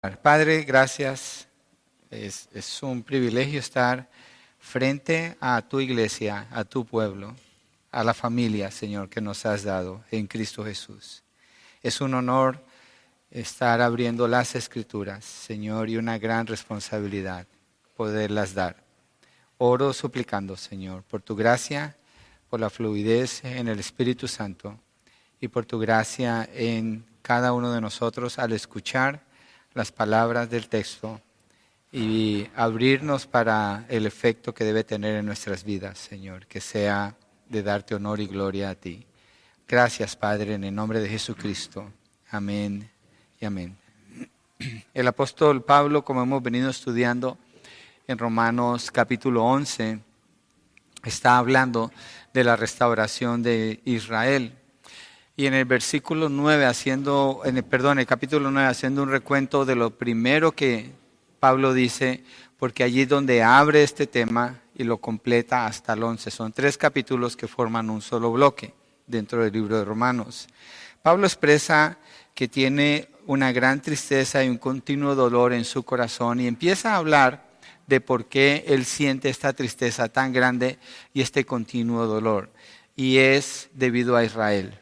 Padre, gracias. Es, un privilegio estar frente a tu iglesia, a tu pueblo, a la familia, Señor, que nos has dado en Cristo Jesús. Es un honor estar abriendo las escrituras, Señor, y una gran responsabilidad poderlas dar. Oro suplicando, Señor, por tu gracia, por la fluidez en el Espíritu Santo y por tu gracia en cada uno de nosotros al escuchar las palabras del texto y abrirnos para el efecto que debe tener en nuestras vidas, Señor, que sea de darte honor y gloria a ti. Gracias, Padre, en el nombre de Jesucristo. Amén y amén. El apóstol Pablo, como hemos venido estudiando en Romanos capítulo 11, está hablando de la restauración de Israel y en el versículo 9 haciendo, en perdón, el capítulo 9 haciendo un recuento de lo primero que Pablo dice, porque allí es donde abre este tema y lo completa hasta el 11. Son tres capítulos que forman un solo bloque dentro del libro de Romanos. Pablo expresa que tiene una gran tristeza y un continuo dolor en su corazón y empieza a hablar de por qué él siente esta tristeza tan grande y este continuo dolor. Y es debido a Israel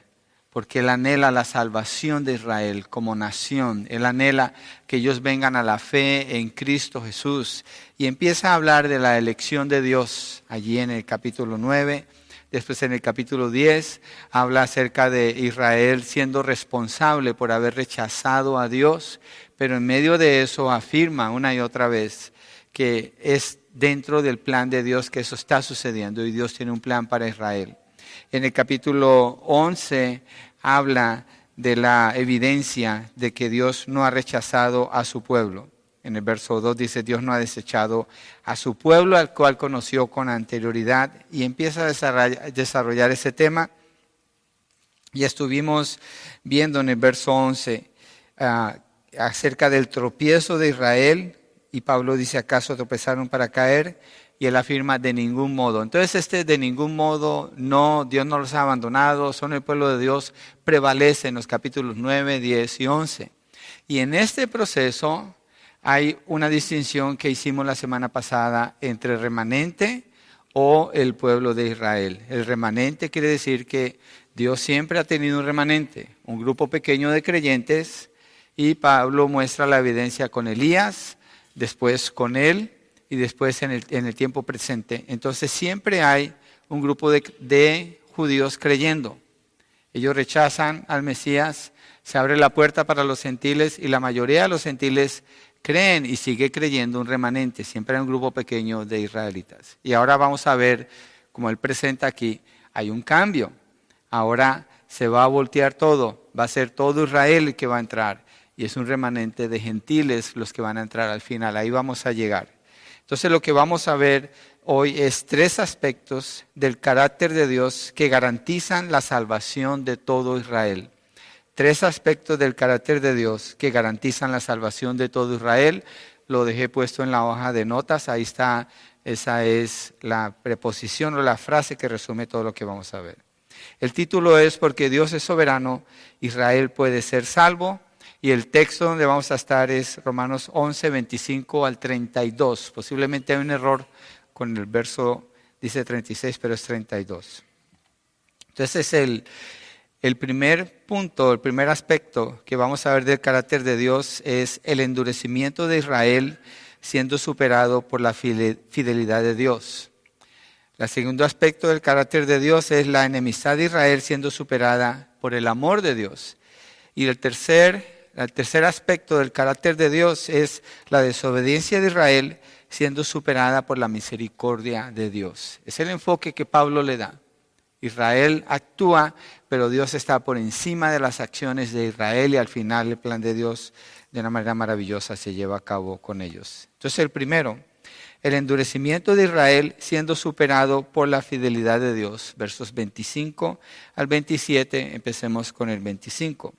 porque Él anhela la salvación de Israel como nación. Él anhela que ellos vengan a la fe en Cristo Jesús. Y empieza a hablar de la elección de Dios allí en el capítulo 9. Después en el capítulo 10 habla acerca de Israel siendo responsable por haber rechazado a Dios, pero en medio de eso afirma una y otra vez que es dentro del plan de Dios que eso está sucediendo y Dios tiene un plan para Israel. En el capítulo 11 habla de la evidencia de que Dios no ha rechazado a su pueblo. En el verso 2 dice, Dios no ha desechado a su pueblo al cual conoció con anterioridad y empieza a desarrollar, ese tema. Y estuvimos viendo en el verso 11 ah, acerca del tropiezo de Israel y Pablo dice, ¿acaso tropezaron para caer? Y él afirma de ningún modo. Entonces este de ningún modo, no, Dios no los ha abandonado, son el pueblo de Dios, prevalece en los capítulos 9, 10 y 11. Y en este proceso hay una distinción que hicimos la semana pasada entre remanente o el pueblo de Israel. El remanente quiere decir que Dios siempre ha tenido un remanente, un grupo pequeño de creyentes, y Pablo muestra la evidencia con Elías, después con él, y después en el, tiempo presente. Entonces siempre hay un grupo de, judíos creyendo. Ellos rechazan al Mesías, se abre la puerta para los gentiles y la mayoría de los gentiles creen y sigue creyendo un remanente. Siempre hay un grupo pequeño de israelitas. Y ahora vamos a ver, como él presenta aquí, hay un cambio. Ahora se va a voltear todo, va a ser todo Israel el que va a entrar. Y es un remanente de gentiles los que van a entrar al final. Ahí vamos a llegar. Entonces lo que vamos a ver hoy es tres aspectos del carácter de Dios que garantizan la salvación de todo Israel. Tres aspectos del carácter de Dios que garantizan la salvación de todo Israel. Lo dejé puesto en la hoja de notas, ahí está, esa es la preposición o la frase que resume todo lo que vamos a ver. El título es Porque Dios es soberano, Israel puede ser salvo. Y el texto donde vamos a estar es Romanos 11, 25 al 32. Posiblemente hay un error con el verso, dice 36, pero es 32. Entonces es el, el primer punto, el primer aspecto que vamos a ver del carácter de Dios es el endurecimiento de Israel siendo superado por la fidelidad de Dios. El segundo aspecto del carácter de Dios es la enemistad de Israel siendo superada por el amor de Dios. Y el tercer el tercer aspecto del carácter de Dios es la desobediencia de Israel siendo superada por la misericordia de Dios. Es el enfoque que Pablo le da. Israel actúa, pero Dios está por encima de las acciones de Israel y al final el plan de Dios de una manera maravillosa se lleva a cabo con ellos. Entonces el primero, el endurecimiento de Israel siendo superado por la fidelidad de Dios. Versos 25 al 27, empecemos con el 25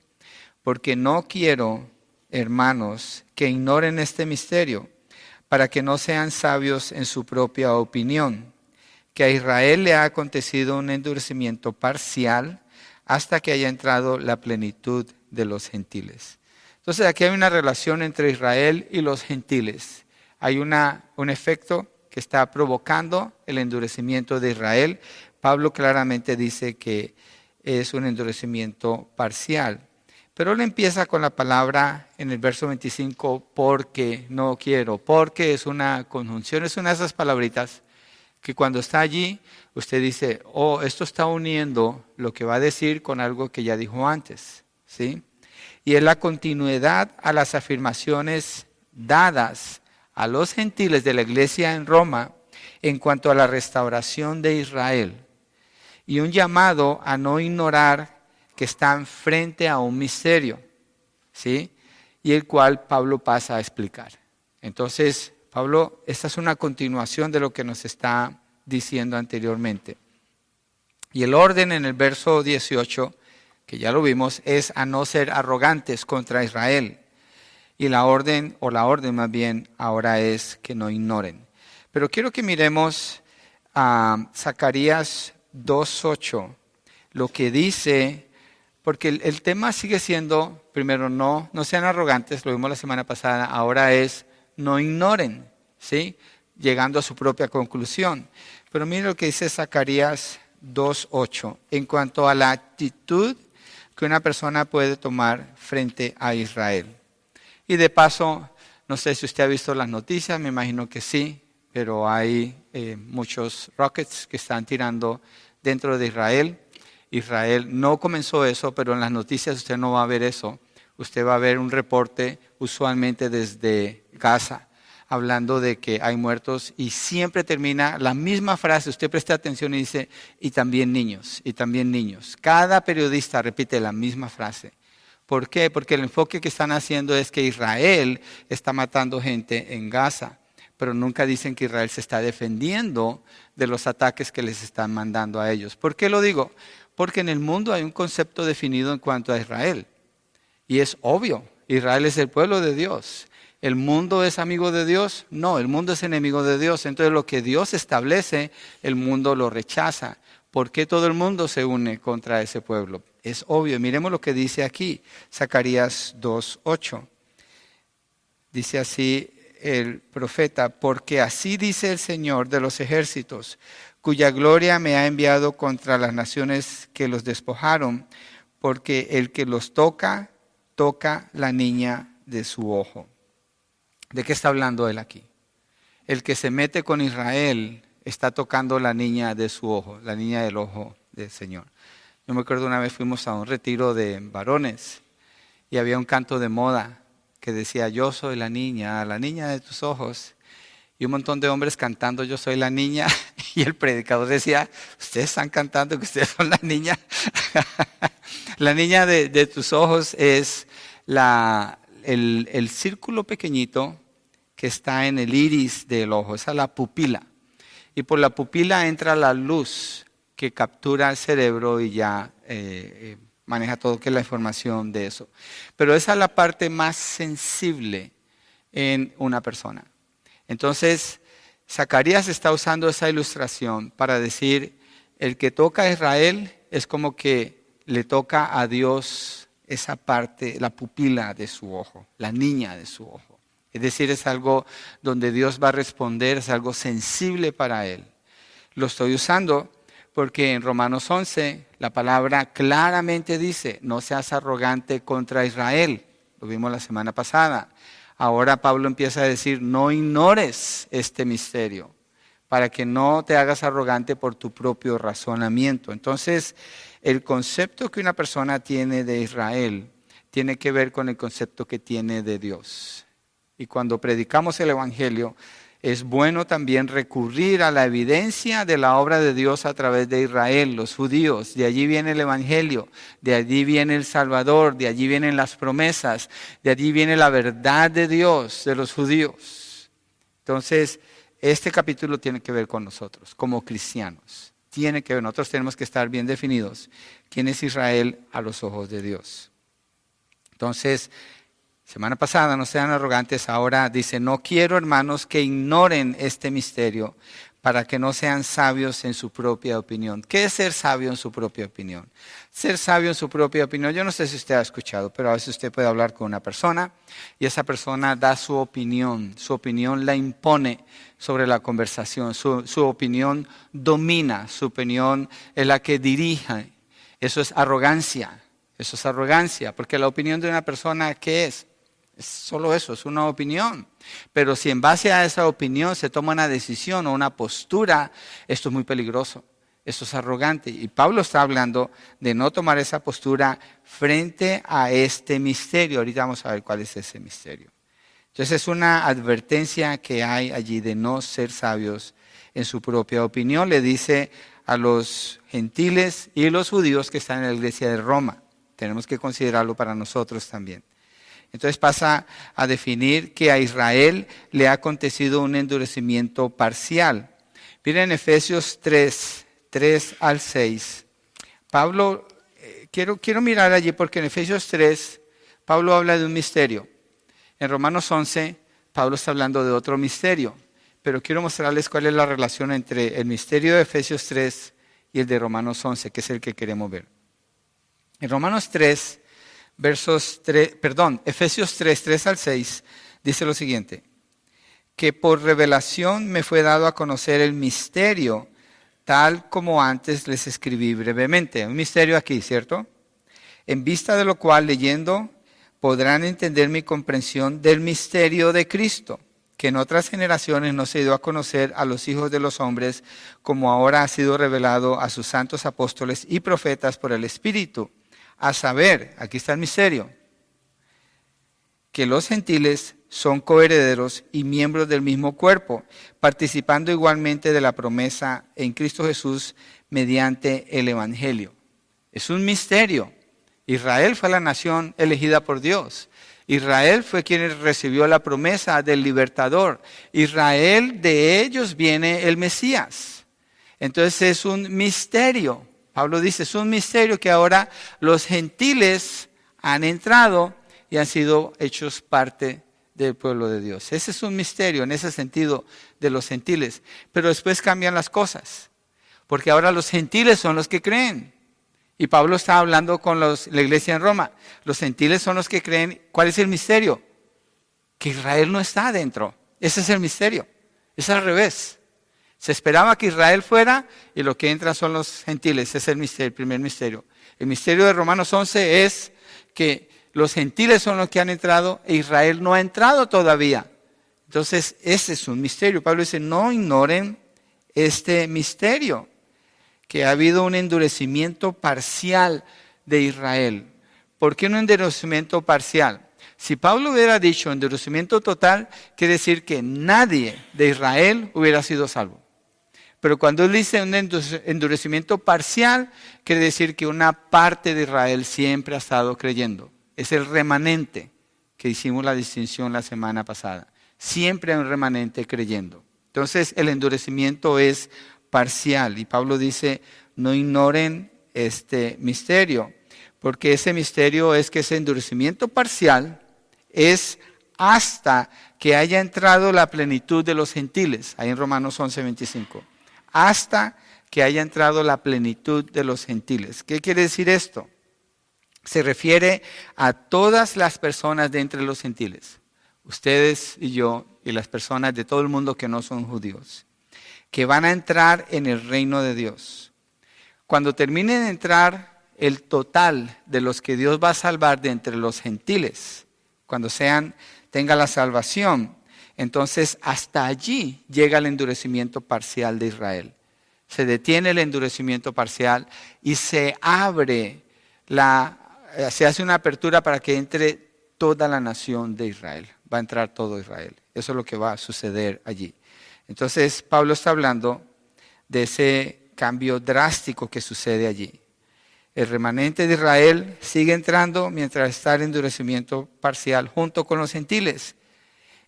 porque no quiero, hermanos, que ignoren este misterio, para que no sean sabios en su propia opinión, que a Israel le ha acontecido un endurecimiento parcial hasta que haya entrado la plenitud de los gentiles. Entonces aquí hay una relación entre Israel y los gentiles. Hay una, un efecto que está provocando el endurecimiento de Israel. Pablo claramente dice que es un endurecimiento parcial. Pero él empieza con la palabra en el verso 25, porque no quiero, porque es una conjunción, es una de esas palabritas que cuando está allí, usted dice, oh, esto está uniendo lo que va a decir con algo que ya dijo antes, ¿sí? Y es la continuidad a las afirmaciones dadas a los gentiles de la iglesia en Roma en cuanto a la restauración de Israel y un llamado a no ignorar que están frente a un misterio, ¿sí? Y el cual Pablo pasa a explicar. Entonces, Pablo, esta es una continuación de lo que nos está diciendo anteriormente. Y el orden en el verso 18, que ya lo vimos, es a no ser arrogantes contra Israel. Y la orden, o la orden más bien, ahora es que no ignoren. Pero quiero que miremos a Zacarías 2.8, lo que dice, porque el, tema sigue siendo, primero, no, no sean arrogantes, lo vimos la semana pasada, ahora es no ignoren, ¿sí? Llegando a su propia conclusión. Pero mire lo que dice Zacarías 2.8 en cuanto a la actitud que una persona puede tomar frente a Israel. Y de paso, no sé si usted ha visto las noticias, me imagino que sí, pero hay eh, muchos rockets que están tirando dentro de Israel. Israel no comenzó eso, pero en las noticias usted no va a ver eso. Usted va a ver un reporte usualmente desde Gaza hablando de que hay muertos y siempre termina la misma frase, usted presta atención y dice, y también niños, y también niños. Cada periodista repite la misma frase. ¿Por qué? Porque el enfoque que están haciendo es que Israel está matando gente en Gaza, pero nunca dicen que Israel se está defendiendo de los ataques que les están mandando a ellos. ¿Por qué lo digo? Porque en el mundo hay un concepto definido en cuanto a Israel. Y es obvio, Israel es el pueblo de Dios. ¿El mundo es amigo de Dios? No, el mundo es enemigo de Dios. Entonces lo que Dios establece, el mundo lo rechaza. ¿Por qué todo el mundo se une contra ese pueblo? Es obvio. Miremos lo que dice aquí, Zacarías 2.8. Dice así el profeta, porque así dice el Señor de los ejércitos, cuya gloria me ha enviado contra las naciones que los despojaron, porque el que los toca, toca la niña de su ojo. ¿De qué está hablando él aquí? El que se mete con Israel está tocando la niña de su ojo, la niña del ojo del Señor. Yo me acuerdo una vez fuimos a un retiro de varones y había un canto de moda que decía, yo soy la niña, la niña de tus ojos. Y un montón de hombres cantando, yo soy la niña. Y el predicador decía, ustedes están cantando que ustedes son la niña. la niña de, tus ojos es la, el, círculo pequeñito que está en el iris del ojo, esa es la pupila. Y por la pupila entra la luz que captura el cerebro y ya eh, eh, maneja todo que es la información de eso. Pero esa es la parte más sensible en una persona. Entonces, Zacarías está usando esa ilustración para decir, el que toca a Israel es como que le toca a Dios esa parte, la pupila de su ojo, la niña de su ojo. Es decir, es algo donde Dios va a responder, es algo sensible para él. Lo estoy usando porque en Romanos 11 la palabra claramente dice, no seas arrogante contra Israel. Lo vimos la semana pasada. Ahora Pablo empieza a decir, no ignores este misterio para que no te hagas arrogante por tu propio razonamiento. Entonces, el concepto que una persona tiene de Israel tiene que ver con el concepto que tiene de Dios. Y cuando predicamos el Evangelio, es bueno también recurrir a la evidencia de la obra de Dios a través de Israel, los judíos. De allí viene el Evangelio, de allí viene el Salvador, de allí vienen las promesas, de allí viene la verdad de Dios, de los judíos. Entonces, este capítulo tiene que ver con nosotros, como cristianos. Tiene que ver, nosotros tenemos que estar bien definidos quién es Israel a los ojos de Dios. Entonces, semana pasada, no sean arrogantes, ahora dice, no quiero hermanos que ignoren este misterio, para que no sean sabios en su propia opinión. ¿Qué es ser sabio en su propia opinión? Ser sabio en su propia opinión, yo no sé si usted ha escuchado, pero a veces usted puede hablar con una persona y esa persona da su opinión, su opinión la impone sobre la conversación, su, opinión domina, su opinión es la que dirige. Eso es arrogancia, eso es arrogancia, porque la opinión de una persona, ¿qué es? Es solo eso, es una opinión. Pero si en base a esa opinión se toma una decisión o una postura, esto es muy peligroso. Esto es arrogante. Y Pablo está hablando de no tomar esa postura frente a este misterio. Ahorita vamos a ver cuál es ese misterio. Entonces es una advertencia que hay allí de no ser sabios en su propia opinión. Le dice a los gentiles y los judíos que están en la iglesia de Roma. Tenemos que considerarlo para nosotros también. Entonces pasa a definir que a Israel le ha acontecido un endurecimiento parcial. Miren Efesios 3, 3 al 6. Pablo, eh, quiero, quiero mirar allí porque en Efesios 3, Pablo habla de un misterio. En Romanos 11, Pablo está hablando de otro misterio. Pero quiero mostrarles cuál es la relación entre el misterio de Efesios 3 y el de Romanos 11, que es el que queremos ver. En Romanos 3, versos 3, perdón, Efesios 3, 3 al 6, dice lo siguiente, que por revelación me fue dado a conocer el misterio, tal como antes les escribí brevemente. Un misterio aquí, ¿cierto? En vista de lo cual, leyendo, podrán entender mi comprensión del misterio de Cristo, que en otras generaciones no se dio a conocer a los hijos de los hombres, como ahora ha sido revelado a sus santos apóstoles y profetas por el Espíritu a saber, aquí está el misterio, que los gentiles son coherederos y miembros del mismo cuerpo, participando igualmente de la promesa en Cristo Jesús mediante el Evangelio. Es un misterio. Israel fue la nación elegida por Dios. Israel fue quien recibió la promesa del libertador. Israel, de ellos viene el Mesías. Entonces es un misterio. Pablo dice, es un misterio que ahora los gentiles han entrado y han sido hechos parte del pueblo de Dios. Ese es un misterio en ese sentido de los gentiles. Pero después cambian las cosas, porque ahora los gentiles son los que creen. Y Pablo está hablando con la iglesia en Roma. Los gentiles son los que creen. ¿Cuál es el misterio? Que Israel no está adentro. Ese es el misterio. Es al revés. Se esperaba que Israel fuera y lo que entra son los gentiles. Ese es el, misterio, el primer misterio. El misterio de Romanos 11 es que los gentiles son los que han entrado e Israel no ha entrado todavía. Entonces, ese es un misterio. Pablo dice, no ignoren este misterio, que ha habido un endurecimiento parcial de Israel. ¿Por qué un endurecimiento parcial? Si Pablo hubiera dicho endurecimiento total, quiere decir que nadie de Israel hubiera sido salvo. Pero cuando él dice un endurecimiento parcial, quiere decir que una parte de Israel siempre ha estado creyendo. Es el remanente que hicimos la distinción la semana pasada. Siempre hay un remanente creyendo. Entonces el endurecimiento es parcial y Pablo dice, no ignoren este misterio, porque ese misterio es que ese endurecimiento parcial es hasta que haya entrado la plenitud de los gentiles, ahí en Romanos 11, 25 hasta que haya entrado la plenitud de los gentiles. ¿Qué quiere decir esto? Se refiere a todas las personas de entre los gentiles, ustedes y yo y las personas de todo el mundo que no son judíos, que van a entrar en el reino de Dios. Cuando termine de entrar el total de los que Dios va a salvar de entre los gentiles, cuando sean tenga la salvación, entonces hasta allí llega el endurecimiento parcial de Israel. Se detiene el endurecimiento parcial y se abre la, eh, se hace una apertura para que entre toda la nación de Israel. Va a entrar todo Israel. Eso es lo que va a suceder allí. Entonces Pablo está hablando de ese cambio drástico que sucede allí. El remanente de Israel sigue entrando mientras está el endurecimiento parcial junto con los gentiles.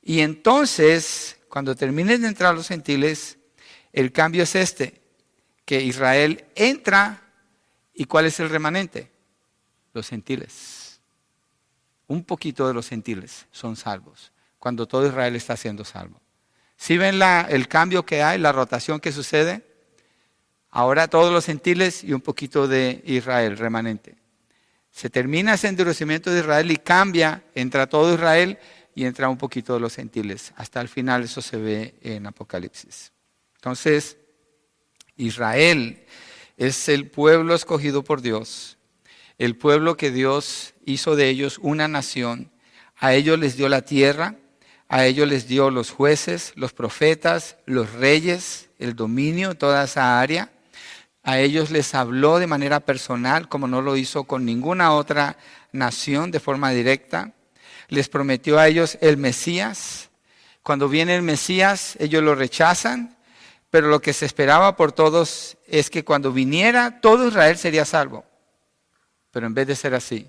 Y entonces, cuando terminen de entrar los gentiles, el cambio es este, que Israel entra y ¿cuál es el remanente? Los gentiles. Un poquito de los gentiles son salvos, cuando todo Israel está siendo salvo. ¿Sí ven la, el cambio que hay, la rotación que sucede? Ahora todos los gentiles y un poquito de Israel, remanente. Se termina ese endurecimiento de Israel y cambia, entra todo Israel y entra un poquito de los gentiles. Hasta el final eso se ve en Apocalipsis. Entonces, Israel es el pueblo escogido por Dios, el pueblo que Dios hizo de ellos una nación. A ellos les dio la tierra, a ellos les dio los jueces, los profetas, los reyes, el dominio, toda esa área. A ellos les habló de manera personal, como no lo hizo con ninguna otra nación de forma directa. Les prometió a ellos el Mesías. Cuando viene el Mesías, ellos lo rechazan, pero lo que se esperaba por todos es que cuando viniera, todo Israel sería salvo. Pero en vez de ser así,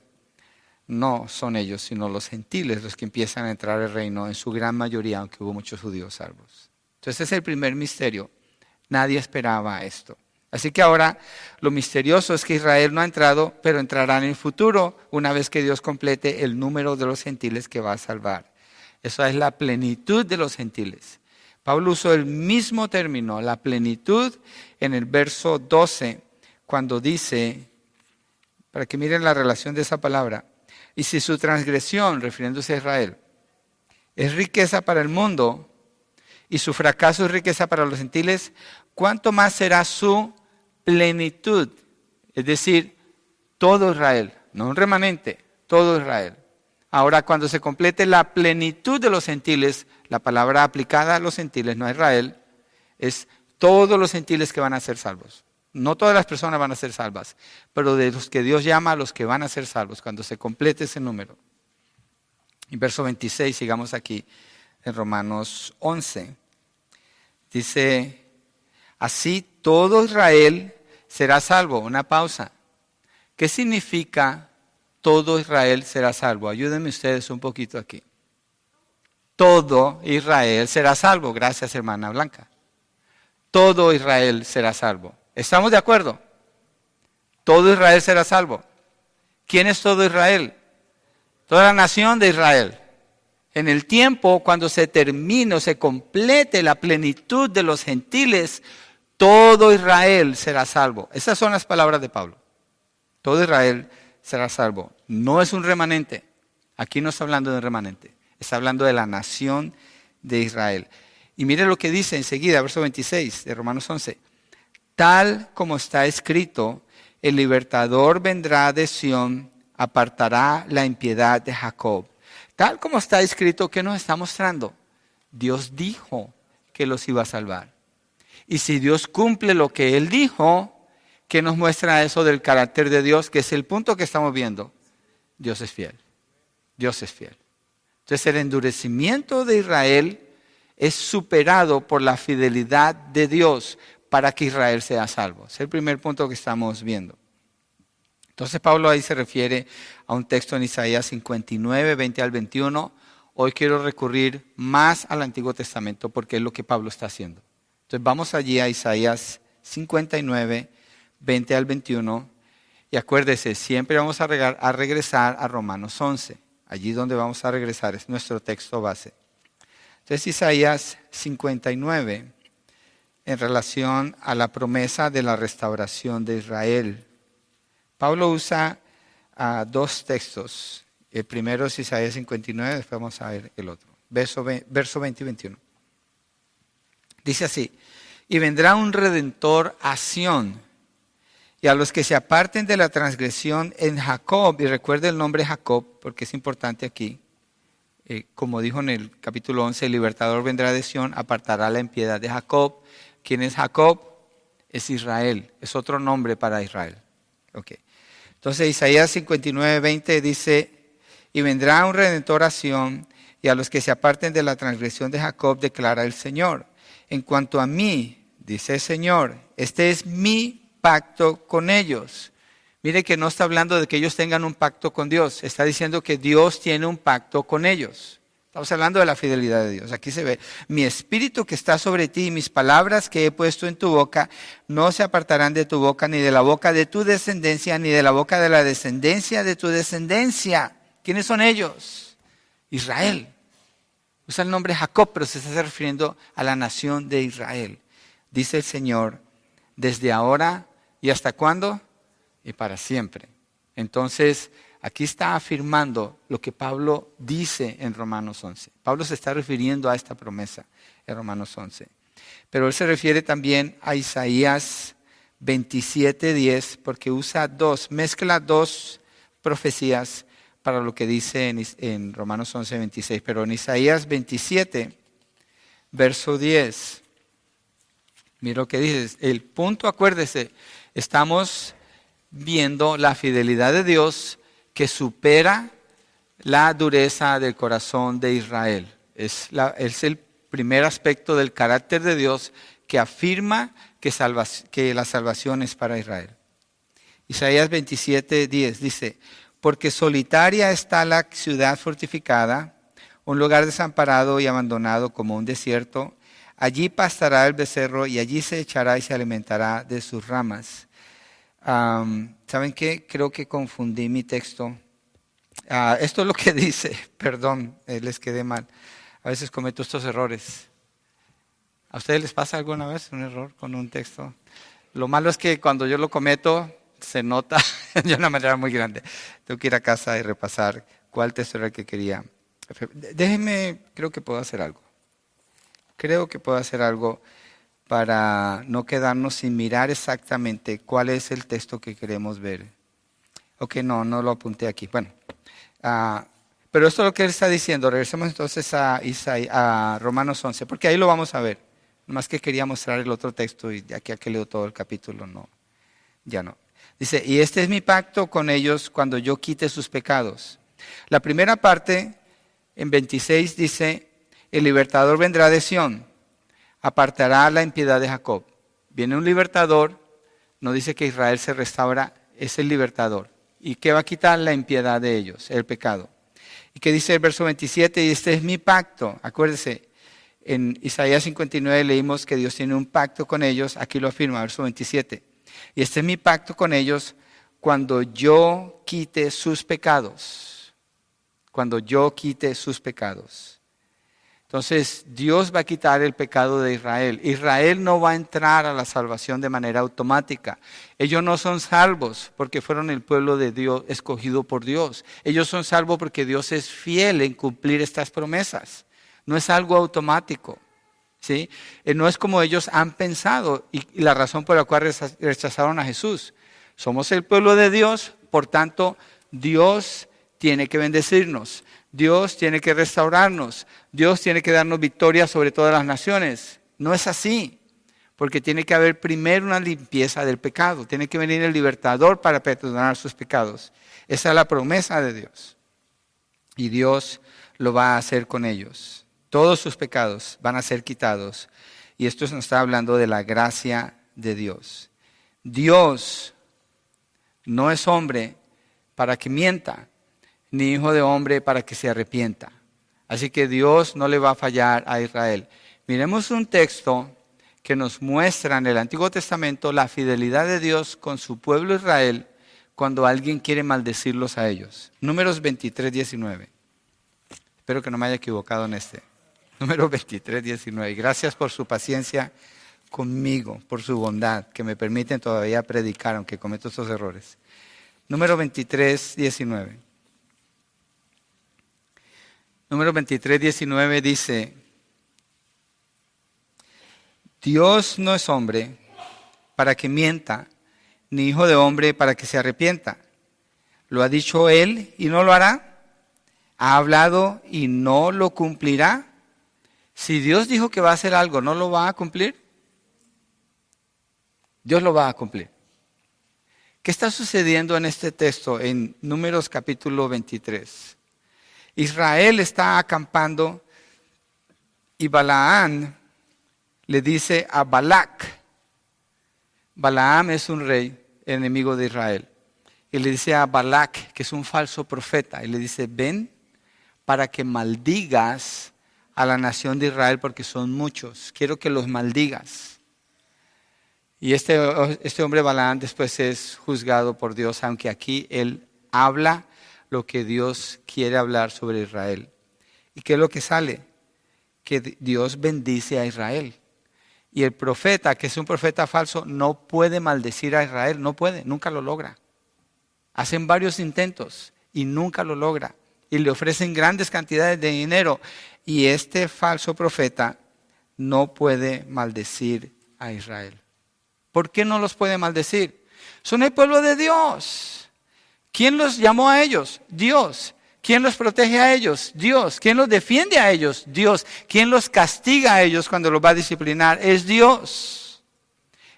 no son ellos, sino los gentiles los que empiezan a entrar al reino en su gran mayoría, aunque hubo muchos judíos salvos. Entonces es el primer misterio. Nadie esperaba esto. Así que ahora lo misterioso es que Israel no ha entrado, pero entrará en el futuro una vez que Dios complete el número de los gentiles que va a salvar. Eso es la plenitud de los gentiles. Pablo usó el mismo término, la plenitud, en el verso 12, cuando dice, para que miren la relación de esa palabra, y si su transgresión, refiriéndose a Israel, es riqueza para el mundo y su fracaso es riqueza para los gentiles, ¿cuánto más será su plenitud, es decir, todo Israel, no un remanente, todo Israel. Ahora, cuando se complete la plenitud de los gentiles, la palabra aplicada a los gentiles, no a Israel, es todos los gentiles que van a ser salvos. No todas las personas van a ser salvas, pero de los que Dios llama a los que van a ser salvos, cuando se complete ese número. En verso 26, sigamos aquí, en Romanos 11. Dice, Así todo Israel será salvo. Una pausa. ¿Qué significa todo Israel será salvo? Ayúdenme ustedes un poquito aquí. Todo Israel será salvo. Gracias, hermana Blanca. Todo Israel será salvo. ¿Estamos de acuerdo? Todo Israel será salvo. ¿Quién es todo Israel? Toda la nación de Israel. En el tiempo, cuando se termine o se complete la plenitud de los gentiles, todo Israel será salvo. Esas son las palabras de Pablo. Todo Israel será salvo. No es un remanente. Aquí no está hablando de un remanente. Está hablando de la nación de Israel. Y mire lo que dice enseguida, verso 26 de Romanos 11. Tal como está escrito, el libertador vendrá de Sión, apartará la impiedad de Jacob. Tal como está escrito, ¿qué nos está mostrando? Dios dijo que los iba a salvar. Y si Dios cumple lo que Él dijo, ¿qué nos muestra eso del carácter de Dios? Que es el punto que estamos viendo. Dios es fiel. Dios es fiel. Entonces el endurecimiento de Israel es superado por la fidelidad de Dios para que Israel sea salvo. Es el primer punto que estamos viendo. Entonces Pablo ahí se refiere a un texto en Isaías 59, 20 al 21. Hoy quiero recurrir más al Antiguo Testamento porque es lo que Pablo está haciendo. Entonces vamos allí a Isaías 59, 20 al 21. Y acuérdese, siempre vamos a, a regresar a Romanos 11. Allí donde vamos a regresar es nuestro texto base. Entonces Isaías 59 en relación a la promesa de la restauración de Israel. Pablo usa ah, dos textos. El primero es Isaías 59, después vamos a ver el otro. Verso, verso 20 y 21. Dice así, y vendrá un redentor a Sión, y a los que se aparten de la transgresión en Jacob, y recuerde el nombre Jacob, porque es importante aquí, eh, como dijo en el capítulo 11, el libertador vendrá de Sión, apartará la impiedad de Jacob. ¿Quién es Jacob? Es Israel, es otro nombre para Israel. Okay. Entonces Isaías 59, 20 dice, y vendrá un redentor a Sión, y a los que se aparten de la transgresión de Jacob, declara el Señor. En cuanto a mí, dice el Señor, este es mi pacto con ellos. Mire que no está hablando de que ellos tengan un pacto con Dios, está diciendo que Dios tiene un pacto con ellos. Estamos hablando de la fidelidad de Dios. Aquí se ve, mi espíritu que está sobre ti y mis palabras que he puesto en tu boca no se apartarán de tu boca, ni de la boca de tu descendencia, ni de la boca de la descendencia de tu descendencia. ¿Quiénes son ellos? Israel. Usa el nombre Jacob, pero se está refiriendo a la nación de Israel. Dice el Señor, desde ahora y hasta cuándo? Y para siempre. Entonces, aquí está afirmando lo que Pablo dice en Romanos 11. Pablo se está refiriendo a esta promesa en Romanos 11. Pero él se refiere también a Isaías 27:10 porque usa dos, mezcla dos profecías para lo que dice en, Romanos 11:26. Pero en Isaías 27, verso 10, mira lo que dice. El punto, acuérdese, estamos viendo la fidelidad de Dios que supera la dureza del corazón de Israel. Es, es el primer aspecto del carácter de Dios que afirma que, que la salvación es para Israel. Isaías 27, 10 dice, porque solitaria está la ciudad fortificada, un lugar desamparado y abandonado como un desierto. Allí pastará el becerro y allí se echará y se alimentará de sus ramas. ¿Saben qué? Creo que confundí mi texto. Ah, esto es lo que dice, perdón, eh, les quedé mal. A veces cometo estos errores. ¿A ustedes les pasa alguna vez un error con un texto? Lo malo es que cuando yo lo cometo se nota de una manera muy grande. Tengo que ir a casa y repasar cuál el que quería. Déjenme, creo que puedo hacer algo. Creo que puedo hacer algo para no quedarnos sin mirar exactamente cuál es el texto que queremos ver. Ok, no, no lo apunté aquí. Bueno, uh, pero esto es lo que él está diciendo. Regresemos entonces a, a Romanos 11, porque ahí lo vamos a ver. Más que quería mostrar el otro texto y ya que leo todo el capítulo, no, ya no. Dice, y este es mi pacto con ellos cuando yo quite sus pecados. La primera parte, en 26, dice, el libertador vendrá de Sión, apartará la impiedad de Jacob. Viene un libertador, no dice que Israel se restaura, es el libertador. ¿Y qué va a quitar la impiedad de ellos? El pecado. ¿Y qué dice el verso 27? Y este es mi pacto. Acuérdese, en Isaías 59 leímos que Dios tiene un pacto con ellos. Aquí lo afirma, verso 27. Y este es mi pacto con ellos cuando yo quite sus pecados. Cuando yo quite sus pecados. Entonces Dios va a quitar el pecado de Israel. Israel no va a entrar a la salvación de manera automática. Ellos no son salvos porque fueron el pueblo de Dios escogido por Dios. Ellos son salvos porque Dios es fiel en cumplir estas promesas. No es algo automático. Eh, no es como ellos han pensado y la razón por la cual rechazaron a Jesús. Somos el pueblo de Dios, por tanto, Dios tiene que bendecirnos. Dios tiene que restaurarnos, Dios tiene que darnos victoria sobre todas las naciones. No es así, porque tiene que haber primero una limpieza del pecado, tiene que venir el libertador para perdonar sus pecados. Esa es la promesa de Dios. Y Dios lo va a hacer con ellos. Todos sus pecados van a ser quitados. Y esto nos está hablando de la gracia de Dios. Dios no es hombre para que mienta, ni hijo de hombre para que se arrepienta. Así que Dios no le va a fallar a Israel. Miremos un texto que nos muestra en el Antiguo Testamento la fidelidad de Dios con su pueblo Israel cuando alguien quiere maldecirlos a ellos. Números 23, 19. Espero que no me haya equivocado en este. Número 23, 19. Gracias por su paciencia conmigo, por su bondad, que me permiten todavía predicar, aunque cometo estos errores. Número 23, 19. Número 23, 19 dice, Dios no es hombre para que mienta, ni hijo de hombre para que se arrepienta. Lo ha dicho él y no lo hará. Ha hablado y no lo cumplirá. Si Dios dijo que va a hacer algo, ¿no lo va a cumplir? Dios lo va a cumplir. ¿Qué está sucediendo en este texto en Números capítulo 23? Israel está acampando y Balaán le dice a Balac, Balaam es un rey enemigo de Israel, y le dice a Balac, que es un falso profeta, y le dice, ven para que maldigas a la nación de Israel porque son muchos, quiero que los maldigas. Y este, este hombre Balaam después es juzgado por Dios, aunque aquí él habla lo que Dios quiere hablar sobre Israel. ¿Y qué es lo que sale? que Dios bendice a Israel. Y el profeta, que es un profeta falso, no puede maldecir a Israel, no puede, nunca lo logra. Hacen varios intentos y nunca lo logra. Y le ofrecen grandes cantidades de dinero. Y este falso profeta no puede maldecir a Israel. ¿Por qué no los puede maldecir? Son el pueblo de Dios. ¿Quién los llamó a ellos? Dios. ¿Quién los protege a ellos? Dios. ¿Quién los defiende a ellos? Dios. ¿Quién los castiga a ellos cuando los va a disciplinar? Es Dios.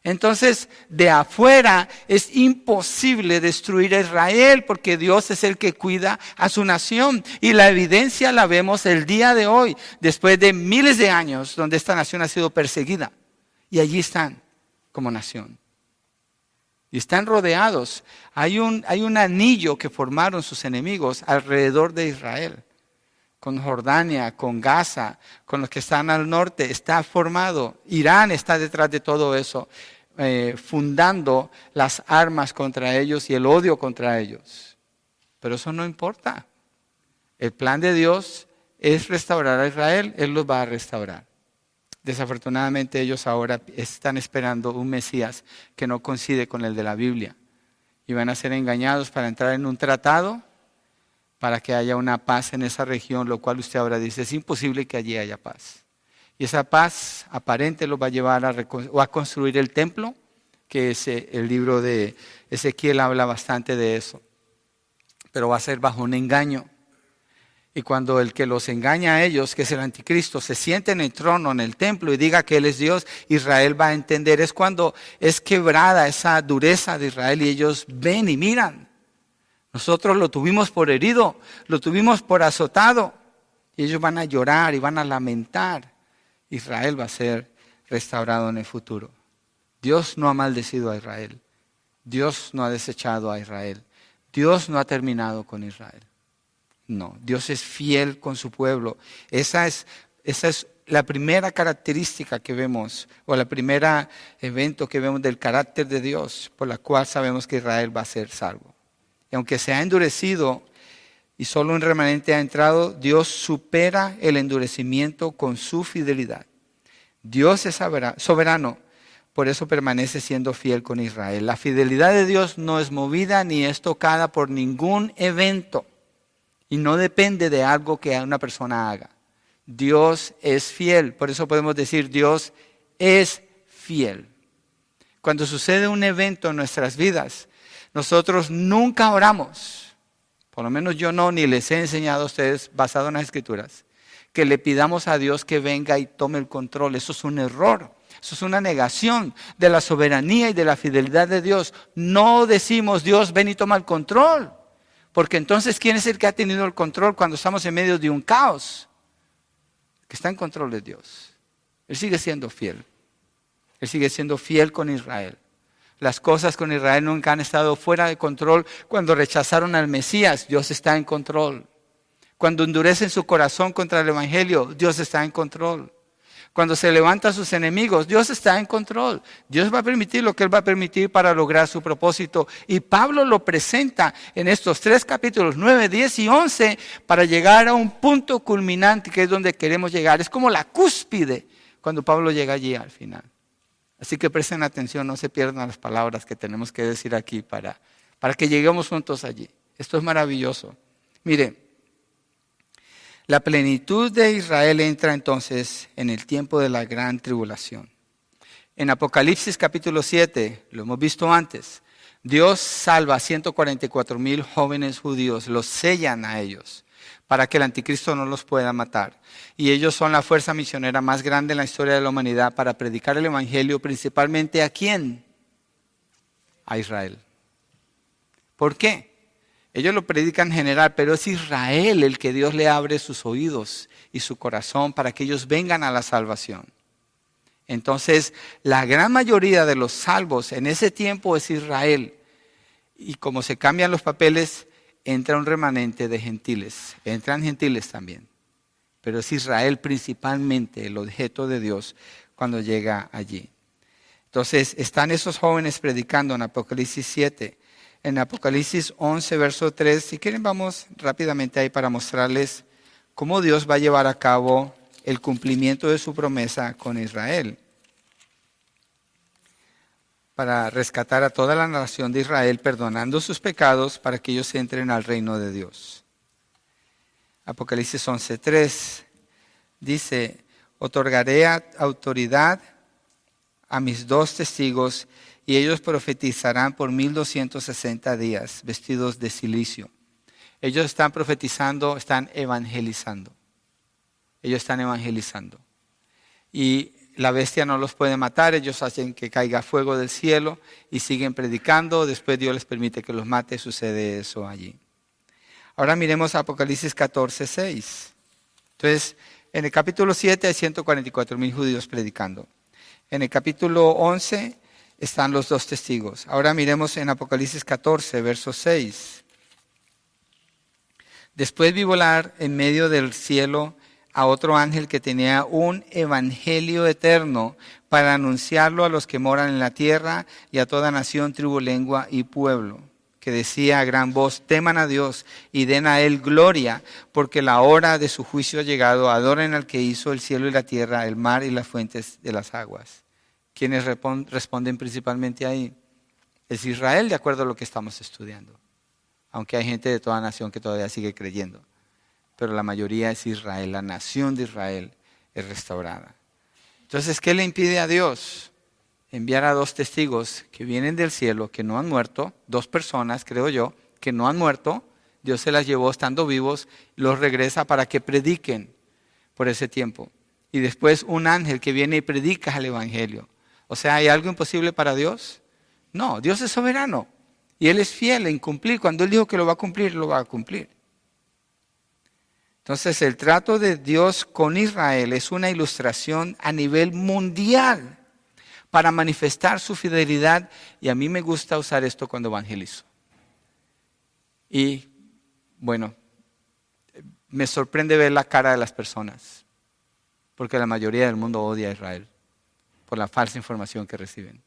Entonces, de afuera es imposible destruir a Israel porque Dios es el que cuida a su nación. Y la evidencia la vemos el día de hoy, después de miles de años donde esta nación ha sido perseguida. Y allí están como nación y están rodeados. Hay un, hay un anillo que formaron sus enemigos alrededor de Israel, con Jordania, con Gaza, con los que están al norte, está formado. Irán está detrás de todo eso, eh, fundando las armas contra ellos y el odio contra ellos. Pero eso no importa. El plan de Dios es restaurar a Israel, Él los va a restaurar. Desafortunadamente ellos ahora están esperando un Mesías que no coincide con el de la Biblia. Y van a ser engañados para entrar en un tratado para que haya una paz en esa región, lo cual usted ahora dice, es imposible que allí haya paz. Y esa paz aparente lo va a llevar a, a construir el templo, que es el libro de Ezequiel habla bastante de eso. Pero va a ser bajo un engaño. Y cuando el que los engaña a ellos, que es el anticristo, se siente en el trono, en el templo y diga que Él es Dios, Israel va a entender. Es cuando es quebrada esa dureza de Israel y ellos ven y miran. Nosotros lo tuvimos por herido, lo tuvimos por azotado. Y ellos van a llorar y van a lamentar. Israel va a ser restaurado en el futuro. Dios no ha maldecido a Israel. Dios no ha desechado a Israel. Dios no ha terminado con Israel. No, Dios es fiel con su pueblo. Esa es, esa es la primera característica que vemos, o la primera evento que vemos del carácter de Dios, por la cual sabemos que Israel va a ser salvo. Aunque se ha endurecido y solo un remanente ha entrado, Dios supera el endurecimiento con su fidelidad. Dios es soberano, por eso permanece siendo fiel con Israel. La fidelidad de Dios no es movida ni es tocada por ningún evento y no depende de algo que una persona haga. Dios es fiel, por eso podemos decir Dios es fiel. Cuando sucede un evento en nuestras vidas, nosotros nunca oramos, por lo menos yo no, ni les he enseñado a ustedes, basado en las escrituras, que le pidamos a Dios que venga y tome el control. Eso es un error. Eso es una negación de la soberanía y de la fidelidad de Dios. No decimos, Dios, ven y toma el control. Porque entonces, ¿quién es el que ha tenido el control cuando estamos en medio de un caos? que está en control de Dios. Él sigue siendo fiel. Él sigue siendo fiel con Israel. Las cosas con Israel nunca han estado fuera de control. Cuando rechazaron al Mesías, Dios está en control. Cuando endurecen su corazón contra el Evangelio, Dios está en control. Cuando se levantan sus enemigos, Dios está en control. Dios va a permitir lo que Él va a permitir para lograr su propósito. Y Pablo lo presenta en estos tres capítulos, 9, 10 y 11, para llegar a un punto culminante que es donde queremos llegar. Es como la cúspide cuando Pablo llega allí al final. Así que presten atención, no se pierdan las palabras que tenemos que decir aquí para, para que lleguemos juntos allí. Esto es maravilloso. Mire, la plenitud de Israel entra entonces en el tiempo de la gran tribulación. En Apocalipsis capítulo 7, lo hemos visto antes, Dios salva a 144 mil jóvenes judíos, los sellan a ellos para que el anticristo no los pueda matar. Y ellos son la fuerza misionera más grande en la historia de la humanidad para predicar el Evangelio principalmente a quién? A Israel. ¿Por qué? Ellos lo predican en general, pero es Israel el que Dios le abre sus oídos y su corazón para que ellos vengan a la salvación. Entonces, la gran mayoría de los salvos en ese tiempo es Israel. Y como se cambian los papeles, entra un remanente de gentiles. Entran gentiles también. Pero es Israel principalmente el objeto de Dios cuando llega allí. Entonces, están esos jóvenes predicando en Apocalipsis 7 en Apocalipsis 11, verso 3. Si quieren, vamos rápidamente ahí para mostrarles cómo Dios va a llevar a cabo el cumplimiento de su promesa con Israel para rescatar a toda la nación de Israel, perdonando sus pecados para que ellos entren al reino de Dios. Apocalipsis 11:3 dice, otorgaré autoridad a mis dos testigos y ellos profetizarán por 1260 días vestidos de silicio. Ellos están profetizando, están evangelizando. Ellos están evangelizando. Y la bestia no los puede matar, ellos hacen que caiga fuego del cielo y siguen predicando, después Dios les permite que los mate, sucede eso allí. Ahora miremos Apocalipsis 14, 6. Entonces, en el capítulo 7 hay 144 mil judíos predicando. En el capítulo 11 están los dos testigos. Ahora miremos en Apocalipsis 14, verso 6. Después vi volar en medio del cielo a otro ángel que tenía un evangelio eterno para anunciarlo a los que moran en la tierra y a toda nación, tribu, lengua y pueblo, que decía a gran voz, teman a Dios y den a Él gloria, porque la hora de su juicio ha llegado, adoren al que hizo el cielo y la tierra, el mar y las fuentes de las aguas. ¿Quiénes responden principalmente ahí? Es Israel, de acuerdo a lo que estamos estudiando, aunque hay gente de toda nación que todavía sigue creyendo pero la mayoría es Israel, la nación de Israel es restaurada. Entonces, ¿qué le impide a Dios? Enviar a dos testigos que vienen del cielo, que no han muerto, dos personas, creo yo, que no han muerto, Dios se las llevó estando vivos, los regresa para que prediquen por ese tiempo. Y después un ángel que viene y predica el Evangelio. O sea, ¿hay algo imposible para Dios? No, Dios es soberano. Y Él es fiel en cumplir. Cuando Él dijo que lo va a cumplir, lo va a cumplir. Entonces el trato de Dios con Israel es una ilustración a nivel mundial para manifestar su fidelidad y a mí me gusta usar esto cuando evangelizo. Y bueno, me sorprende ver la cara de las personas, porque la mayoría del mundo odia a Israel por la falsa información que reciben.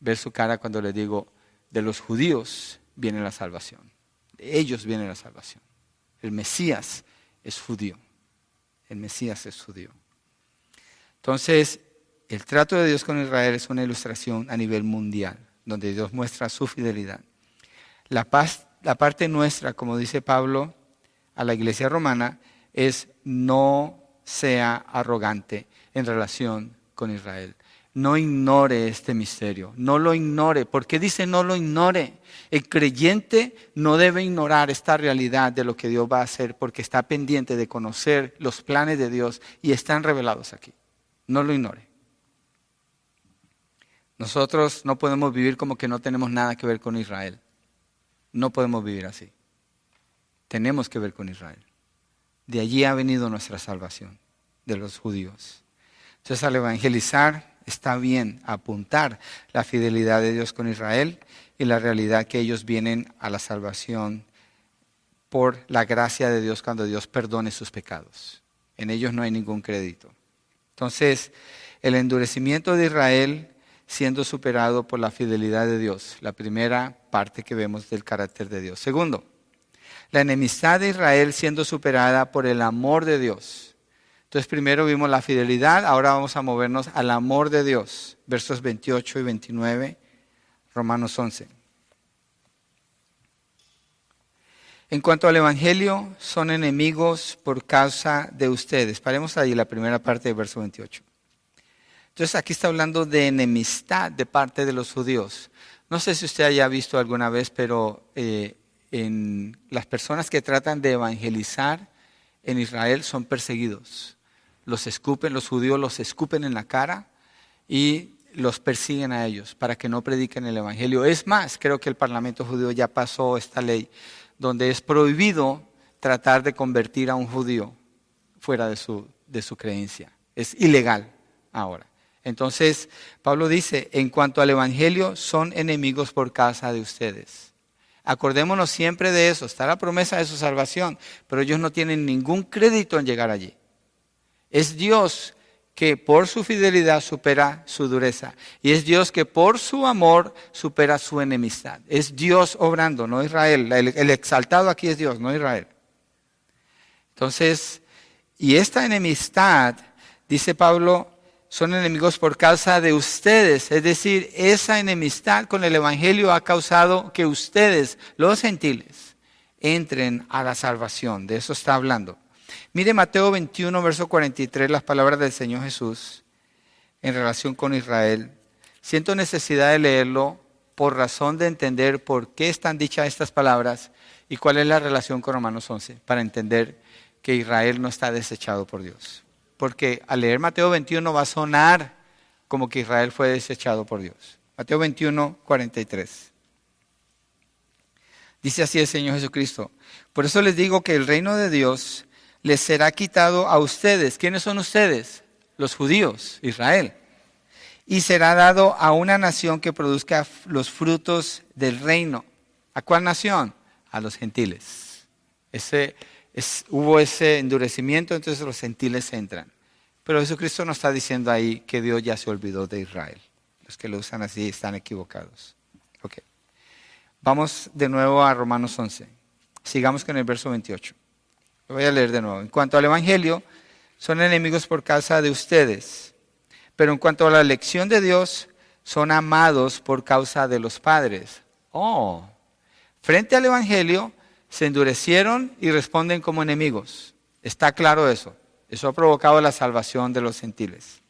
Ver su cara cuando le digo, de los judíos viene la salvación, de ellos viene la salvación. El Mesías es judío. El Mesías es judío. Entonces, el trato de Dios con Israel es una ilustración a nivel mundial, donde Dios muestra su fidelidad. La, paz, la parte nuestra, como dice Pablo a la iglesia romana, es no sea arrogante en relación con Israel no ignore este misterio, no lo ignore. ¿Por qué dice no lo ignore? El creyente no debe ignorar esta realidad de lo que Dios va a hacer porque está pendiente de conocer los planes de Dios y están revelados aquí. No lo ignore. Nosotros no podemos vivir como que no tenemos nada que ver con Israel. No podemos vivir así. Tenemos que ver con Israel. De allí ha venido nuestra salvación, de los judíos. Entonces al evangelizar está bien apuntar la fidelidad de Dios con Israel y la realidad que ellos vienen a la salvación por la gracia de Dios cuando Dios perdone sus pecados. En ellos no hay ningún crédito. Entonces, el endurecimiento de Israel siendo superado por la fidelidad de Dios, la primera parte que vemos del carácter de Dios. Segundo, la enemistad de Israel siendo superada por el amor de Dios. Entonces primero vimos la fidelidad, ahora vamos a movernos al amor de Dios, versos 28 y 29, Romanos 11. En cuanto al Evangelio, son enemigos por causa de ustedes. Paremos ahí la primera parte del verso 28. Entonces aquí está hablando de enemistad de parte de los judíos. No sé si usted haya visto alguna vez, pero eh, en las personas que tratan de evangelizar en Israel son perseguidos los escupen, los judíos los escupen en la cara y los persiguen a ellos para que no prediquen el Evangelio. Es más, creo que el Parlamento judío ya pasó esta ley donde es prohibido tratar de convertir a un judío fuera de su, de su creencia. Es ilegal ahora. Entonces, Pablo dice, en cuanto al Evangelio, son enemigos por causa de ustedes. Acordémonos siempre de eso, está la promesa de su salvación, pero ellos no tienen ningún crédito en llegar allí. Es Dios que por su fidelidad supera su dureza. Y es Dios que por su amor supera su enemistad. Es Dios obrando, no Israel. El, exaltado aquí es Dios, no Israel. Entonces, Y esta enemistad, dice Pablo, son enemigos por causa de ustedes. Es decir, esa enemistad con el Evangelio ha causado que ustedes, los gentiles, entren a la salvación. De eso está hablando. Mire Mateo 21, verso 43, las palabras del Señor Jesús en relación con Israel. Siento necesidad de leerlo por razón de entender por qué están dichas estas palabras y cuál es la relación con Romanos 11, para entender que Israel no está desechado por Dios. Porque al leer Mateo 21 va a sonar como que Israel fue desechado por Dios. Mateo 21, 43. Dice así el Señor Jesucristo. Por eso les digo que el reino de Dios les será quitado a ustedes. ¿Quiénes son ustedes? Los judíos, Israel. Y será dado a una nación que produzca los frutos del reino. ¿A cuál nación? A los gentiles. Ese, hubo ese endurecimiento, entonces los gentiles entran. Pero Jesucristo no está diciendo ahí que Dios ya se olvidó de Israel. Los que lo usan así están equivocados. Okay. Vamos de nuevo a Romanos 11. Sigamos con el verso 28. Voy a leer de nuevo. En cuanto al Evangelio, son enemigos por causa de ustedes. Pero en cuanto a la elección de Dios, son amados por causa de los padres. Oh, frente al Evangelio, se endurecieron y responden como enemigos. Está claro eso. Eso ha provocado la salvación de los gentiles.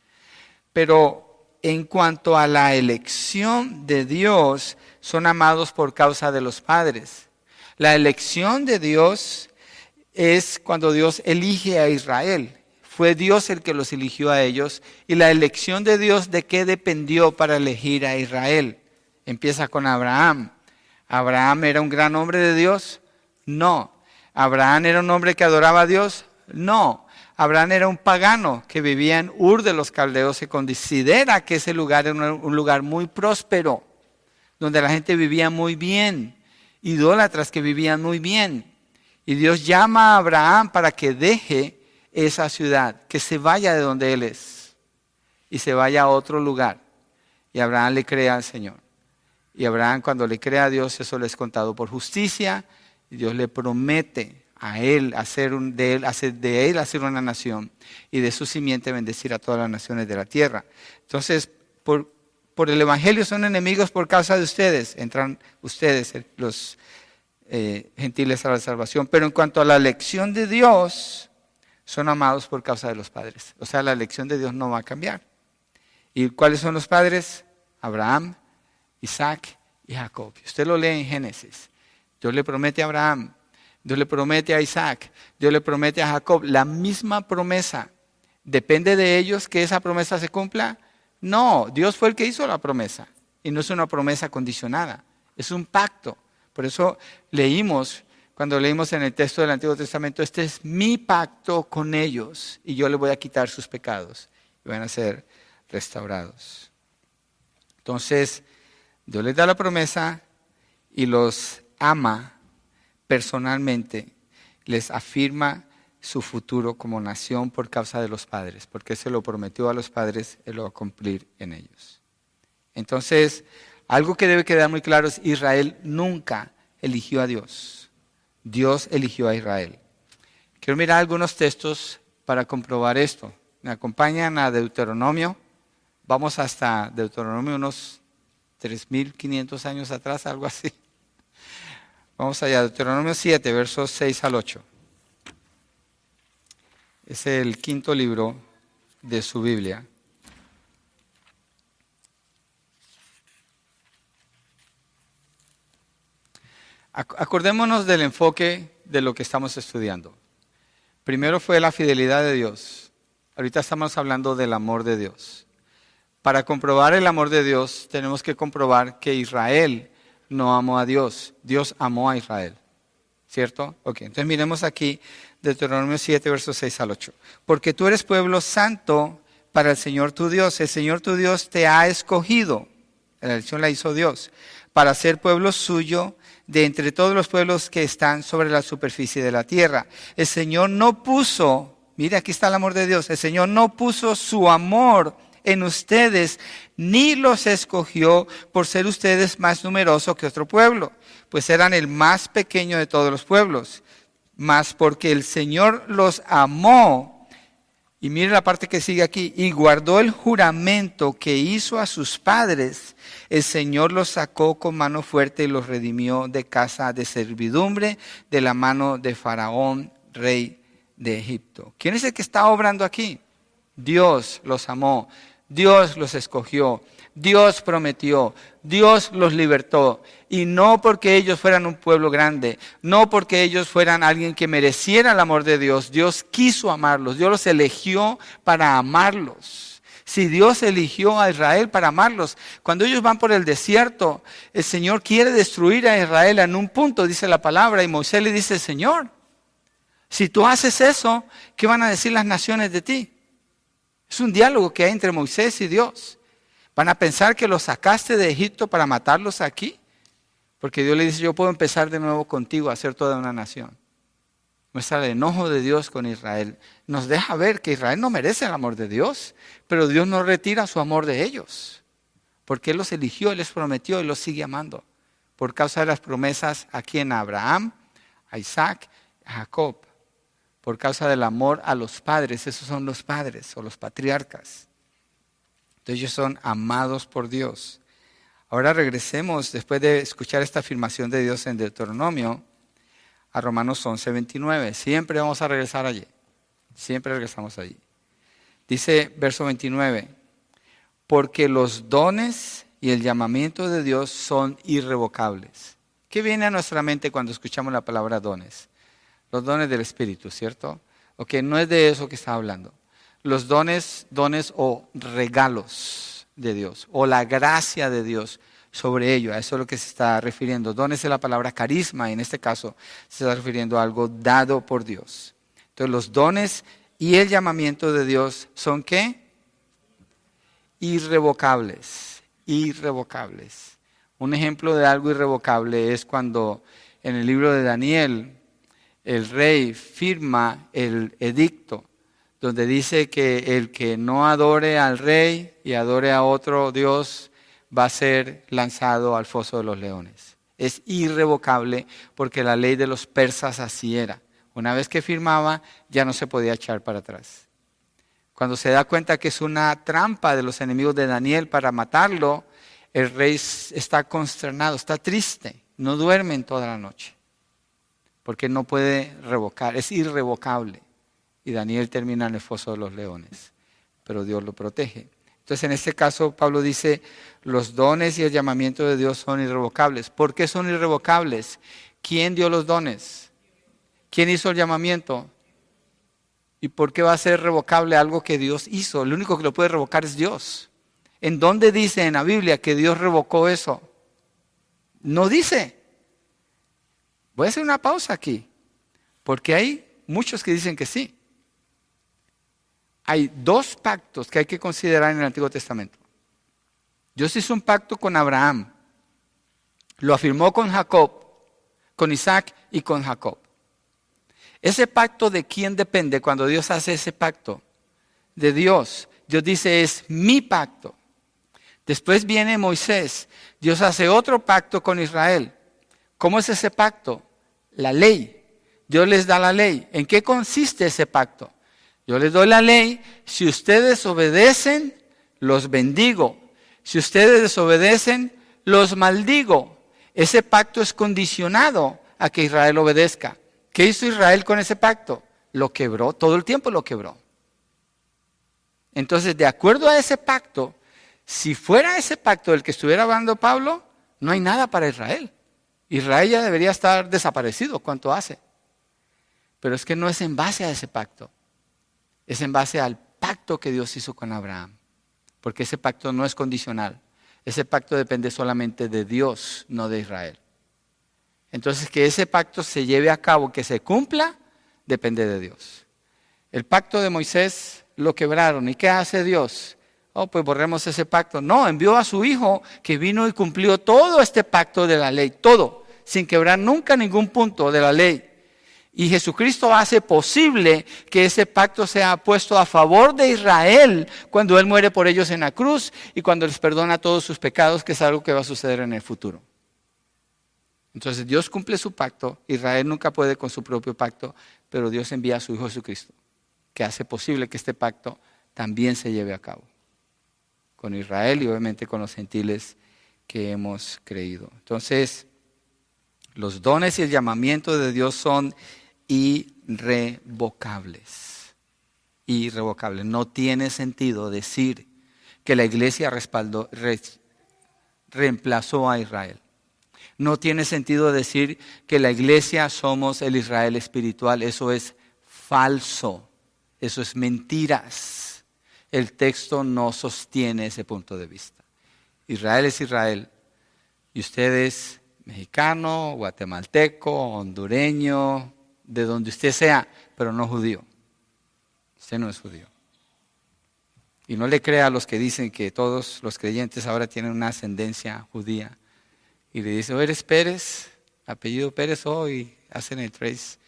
Pero en cuanto a la elección de Dios, son amados por causa de los padres. La elección de Dios es cuando Dios elige a Israel. Fue Dios el que los eligió a ellos. Y la elección de Dios, ¿de qué dependió para elegir a Israel? Empieza con Abraham. ¿Abraham era un gran hombre de Dios? No. ¿Abraham era un hombre que adoraba a Dios? No. Abraham era un pagano que vivía en Ur de los Caldeos. Se considera que ese lugar era un lugar muy próspero, donde la gente vivía muy bien, idólatras que vivían muy bien. Y Dios llama a Abraham para que deje esa ciudad, que se vaya de donde él es y se vaya a otro lugar. Y Abraham le crea al Señor. Y Abraham cuando le crea a Dios, eso le es contado por justicia. Y Dios le promete a él hacer de él, hacer de él hacer una nación y de su simiente bendecir a todas las naciones de la tierra. Entonces, por, por el Evangelio son enemigos por causa de ustedes. Entran ustedes, los eh, gentiles a la salvación. Pero en cuanto a la elección de Dios, son amados por causa de los padres. O sea, la elección de Dios no va a cambiar. ¿Y cuáles son los padres? Abraham, Isaac y Jacob. Usted lo lee en Génesis. Dios le promete a Abraham, Dios le promete a Isaac, Dios le promete a Jacob la misma promesa. ¿Depende de ellos que esa promesa se cumpla? No, Dios fue el que hizo la promesa. Y no es una promesa condicionada, es un pacto. Por eso leímos, cuando leímos en el texto del Antiguo Testamento, este es mi pacto con ellos y yo les voy a quitar sus pecados y van a ser restaurados. Entonces, Dios les da la promesa y los ama personalmente, les afirma su futuro como nación por causa de los padres, porque se lo prometió a los padres, Él lo va a cumplir en ellos. Entonces, algo que debe quedar muy claro es Israel nunca eligió a Dios. Dios eligió a Israel. Quiero mirar algunos textos para comprobar esto. Me acompañan a Deuteronomio. Vamos hasta Deuteronomio unos 3.500 años atrás, algo así. Vamos allá, Deuteronomio 7, versos 6 al 8. Es el quinto libro de su Biblia. Acordémonos del enfoque de lo que estamos estudiando. Primero fue la fidelidad de Dios. Ahorita estamos hablando del amor de Dios. Para comprobar el amor de Dios tenemos que comprobar que Israel no amó a Dios, Dios amó a Israel. ¿Cierto? Ok, entonces miremos aquí Deuteronomio 7, versos 6 al 8. Porque tú eres pueblo santo para el Señor tu Dios. El Señor tu Dios te ha escogido. La elección la hizo Dios. Para ser pueblo suyo de entre todos los pueblos que están sobre la superficie de la tierra. El Señor no puso, mire aquí está el amor de Dios, el Señor no puso su amor en ustedes, ni los escogió por ser ustedes más numerosos que otro pueblo, pues eran el más pequeño de todos los pueblos, mas porque el Señor los amó Y mire la parte que sigue aquí. Y guardó el juramento que hizo a sus padres. El Señor los sacó con mano fuerte y los redimió de casa de servidumbre de la mano de Faraón, rey de Egipto. ¿Quién es el que está obrando aquí? Dios los amó. Dios los escogió. Dios prometió, Dios los libertó. Y no porque ellos fueran un pueblo grande, no porque ellos fueran alguien que mereciera el amor de Dios. Dios quiso amarlos, Dios los eligió para amarlos. Si Dios eligió a Israel para amarlos, cuando ellos van por el desierto, el Señor quiere destruir a Israel en un punto, dice la palabra, y Moisés le dice, Señor, si tú haces eso, ¿qué van a decir las naciones de ti? Es un diálogo que hay entre Moisés y Dios. ¿Van a pensar que los sacaste de Egipto para matarlos aquí? Porque Dios le dice, yo puedo empezar de nuevo contigo a ser toda una nación. Muestra el enojo de Dios con Israel. Nos deja ver que Israel no merece el amor de Dios, pero Dios no retira su amor de ellos. Porque Él los eligió, Él les prometió y los sigue amando. Por causa de las promesas aquí en Abraham, a Isaac, a Jacob. Por causa del amor a los padres, esos son los padres o los patriarcas ellos son amados por Dios. Ahora regresemos, después de escuchar esta afirmación de Dios en Deuteronomio, a Romanos 11, 29. Siempre vamos a regresar allí. Siempre regresamos allí. Dice verso 29, porque los dones y el llamamiento de Dios son irrevocables. ¿Qué viene a nuestra mente cuando escuchamos la palabra dones? Los dones del Espíritu, ¿cierto? Ok, no es de eso que está hablando los dones, dones o regalos de Dios, o la gracia de Dios sobre ello. A eso es lo que se está refiriendo. Dones es la palabra carisma, y en este caso se está refiriendo a algo dado por Dios. Entonces los dones y el llamamiento de Dios son qué? Irrevocables, irrevocables. Un ejemplo de algo irrevocable es cuando en el libro de Daniel el rey firma el edicto donde dice que el que no adore al rey y adore a otro Dios va a ser lanzado al foso de los leones. Es irrevocable porque la ley de los persas así era. Una vez que firmaba, ya no se podía echar para atrás. Cuando se da cuenta que es una trampa de los enemigos de Daniel para matarlo, el rey está consternado, está triste, no duerme en toda la noche, porque no puede revocar, es irrevocable y Daniel termina en el foso de los leones, pero Dios lo protege. Entonces, en este caso, Pablo dice, los dones y el llamamiento de Dios son irrevocables. ¿Por qué son irrevocables? ¿Quién dio los dones? ¿Quién hizo el llamamiento? ¿Y por qué va a ser revocable algo que Dios hizo? El único que lo puede revocar es Dios. ¿En dónde dice en la Biblia que Dios revocó eso? No dice. Voy a hacer una pausa aquí, porque hay muchos que dicen que sí hay dos pactos que hay que considerar en el Antiguo Testamento. Dios hizo un pacto con Abraham, lo afirmó con Jacob, con Isaac y con Jacob. Ese pacto de quién depende cuando Dios hace ese pacto? De Dios. Dios dice es mi pacto. Después viene Moisés. Dios hace otro pacto con Israel. ¿Cómo es ese pacto? La ley. Dios les da la ley. ¿En qué consiste ese pacto? Yo les doy la ley, si ustedes obedecen, los bendigo. Si ustedes desobedecen, los maldigo. Ese pacto es condicionado a que Israel obedezca. ¿Qué hizo Israel con ese pacto? Lo quebró, todo el tiempo lo quebró. Entonces, de acuerdo a ese pacto, si fuera ese pacto del que estuviera hablando Pablo, no hay nada para Israel. Israel ya debería estar desaparecido, ¿cuánto hace? Pero es que no es en base a ese pacto es en base al pacto que Dios hizo con Abraham. Porque ese pacto no es condicional. Ese pacto depende solamente de Dios, no de Israel. Entonces, que ese pacto se lleve a cabo, que se cumpla, depende de Dios. El pacto de Moisés lo quebraron. ¿Y qué hace Dios? Oh, pues borremos ese pacto. No, envió a su hijo que vino y cumplió todo este pacto de la ley, todo, sin quebrar nunca ningún punto de la ley. Y Jesucristo hace posible que ese pacto sea puesto a favor de Israel cuando Él muere por ellos en la cruz y cuando les perdona todos sus pecados, que es algo que va a suceder en el futuro. Entonces Dios cumple su pacto, Israel nunca puede con su propio pacto, pero Dios envía a su Hijo Jesucristo. que hace posible que este pacto también se lleve a cabo con Israel y obviamente con los gentiles que hemos creído. Entonces, los dones y el llamamiento de Dios son irrevocables. Irrevocables. No tiene sentido decir que la iglesia reemplazó a Israel. No tiene sentido decir que la iglesia somos el Israel espiritual. Eso es falso. Eso es mentiras. El texto no sostiene ese punto de vista. Israel es Israel. Y usted es mexicano, guatemalteco, hondureño, de donde usted sea, pero no judío. Usted no es judío. Y no le crea a los que dicen que todos los creyentes ahora tienen una ascendencia judía. Y le dice, eres Pérez, apellido Pérez hoy, hacen el trace.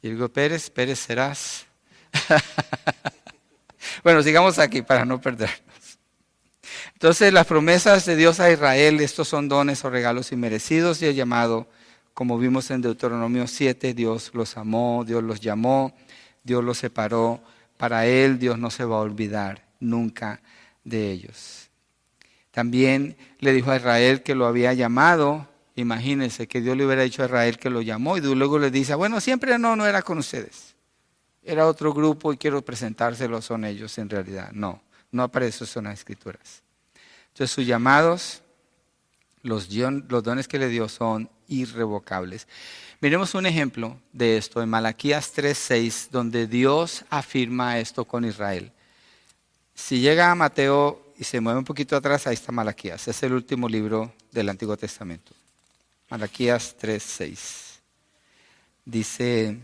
Y digo, Pérez, Pérez serás. bueno, sigamos aquí para no perdernos. Entonces, las promesas de Dios a Israel, estos son dones o regalos inmerecidos y el llamado, como vimos en Deuteronomio 7, Dios los amó, Dios los llamó, Dios los separó. Para Él Dios no se va a olvidar nunca de ellos. También le dijo a Israel que lo había llamado. Imagínense que Dios le hubiera dicho a Israel que lo llamó y luego le dice, bueno, siempre no, no era con ustedes. Era otro grupo y quiero presentárselo, son ellos en realidad. No, no aparece eso en las escrituras. Entonces sus llamados, los, los dones que le dio son irrevocables. Miremos un ejemplo de esto en Malaquías 3:6, donde Dios afirma esto con Israel. Si llega a Mateo y se mueve un poquito atrás, ahí está Malaquías. Es el último libro del Antiguo Testamento. Malaquías 3:6. Dice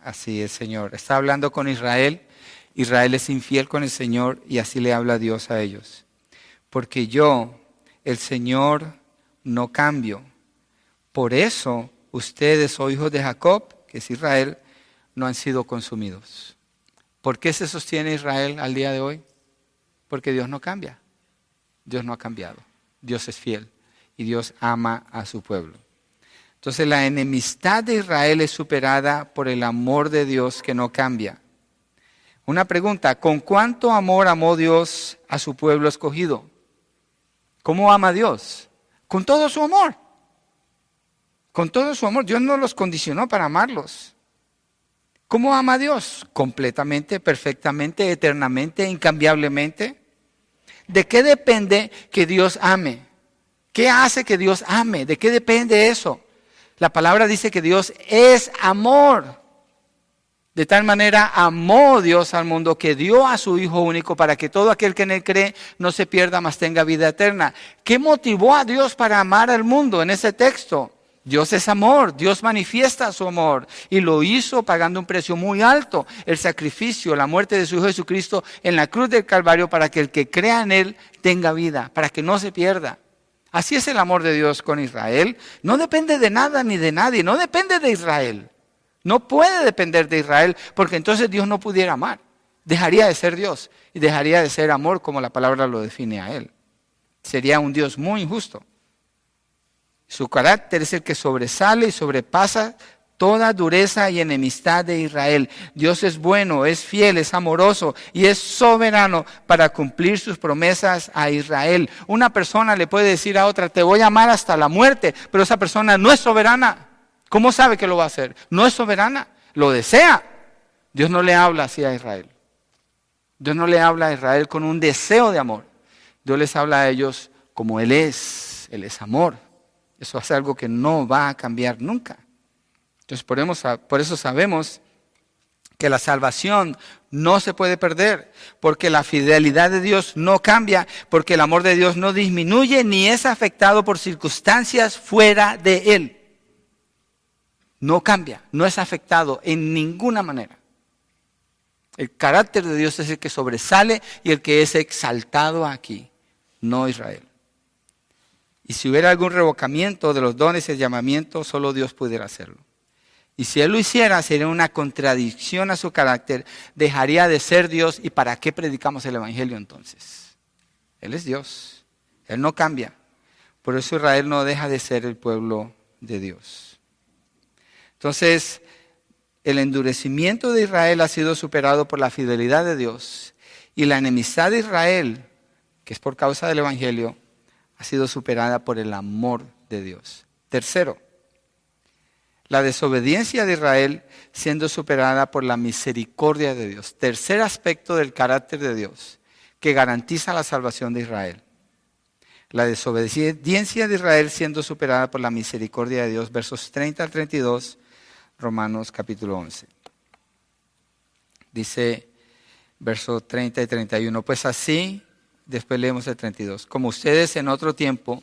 así el Señor. Está hablando con Israel. Israel es infiel con el Señor y así le habla Dios a ellos. Porque yo, el Señor, no cambio. Por eso ustedes, oh hijos de Jacob, que es Israel, no han sido consumidos. ¿Por qué se sostiene Israel al día de hoy? Porque Dios no cambia. Dios no ha cambiado. Dios es fiel y Dios ama a su pueblo. Entonces la enemistad de Israel es superada por el amor de Dios que no cambia. Una pregunta, ¿con cuánto amor amó Dios a su pueblo escogido? ¿Cómo ama Dios? Con todo su amor. Con todo su amor. Dios no los condicionó para amarlos. ¿Cómo ama a Dios? Completamente, perfectamente, eternamente, incambiablemente. ¿De qué depende que Dios ame? ¿Qué hace que Dios ame? ¿De qué depende eso? La palabra dice que Dios es amor. De tal manera amó Dios al mundo que dio a su Hijo único para que todo aquel que en él cree no se pierda, mas tenga vida eterna. ¿Qué motivó a Dios para amar al mundo en ese texto? Dios es amor, Dios manifiesta su amor y lo hizo pagando un precio muy alto, el sacrificio, la muerte de su Hijo Jesucristo en la cruz del Calvario para que el que crea en Él tenga vida, para que no se pierda. Así es el amor de Dios con Israel. No depende de nada ni de nadie, no depende de Israel. No puede depender de Israel porque entonces Dios no pudiera amar. Dejaría de ser Dios y dejaría de ser amor como la palabra lo define a Él. Sería un Dios muy injusto. Su carácter es el que sobresale y sobrepasa toda dureza y enemistad de Israel. Dios es bueno, es fiel, es amoroso y es soberano para cumplir sus promesas a Israel. Una persona le puede decir a otra, te voy a amar hasta la muerte, pero esa persona no es soberana. ¿Cómo sabe que lo va a hacer? No es soberana, lo desea. Dios no le habla así a Israel. Dios no le habla a Israel con un deseo de amor. Dios les habla a ellos como Él es. Él es amor. Eso es algo que no va a cambiar nunca. Entonces, por eso sabemos que la salvación no se puede perder, porque la fidelidad de Dios no cambia, porque el amor de Dios no disminuye ni es afectado por circunstancias fuera de Él. No cambia, no es afectado en ninguna manera. El carácter de Dios es el que sobresale y el que es exaltado aquí, no Israel. Y si hubiera algún revocamiento de los dones y llamamiento, solo Dios pudiera hacerlo. Y si Él lo hiciera, sería una contradicción a su carácter, dejaría de ser Dios. ¿Y para qué predicamos el Evangelio entonces? Él es Dios, Él no cambia. Por eso Israel no deja de ser el pueblo de Dios. Entonces, el endurecimiento de Israel ha sido superado por la fidelidad de Dios y la enemistad de Israel, que es por causa del Evangelio, ha sido superada por el amor de Dios. Tercero, la desobediencia de Israel siendo superada por la misericordia de Dios. Tercer aspecto del carácter de Dios que garantiza la salvación de Israel. La desobediencia de Israel siendo superada por la misericordia de Dios. Versos 30 al 32, Romanos capítulo 11. Dice versos 30 y 31, pues así, después leemos el 32, como ustedes en otro tiempo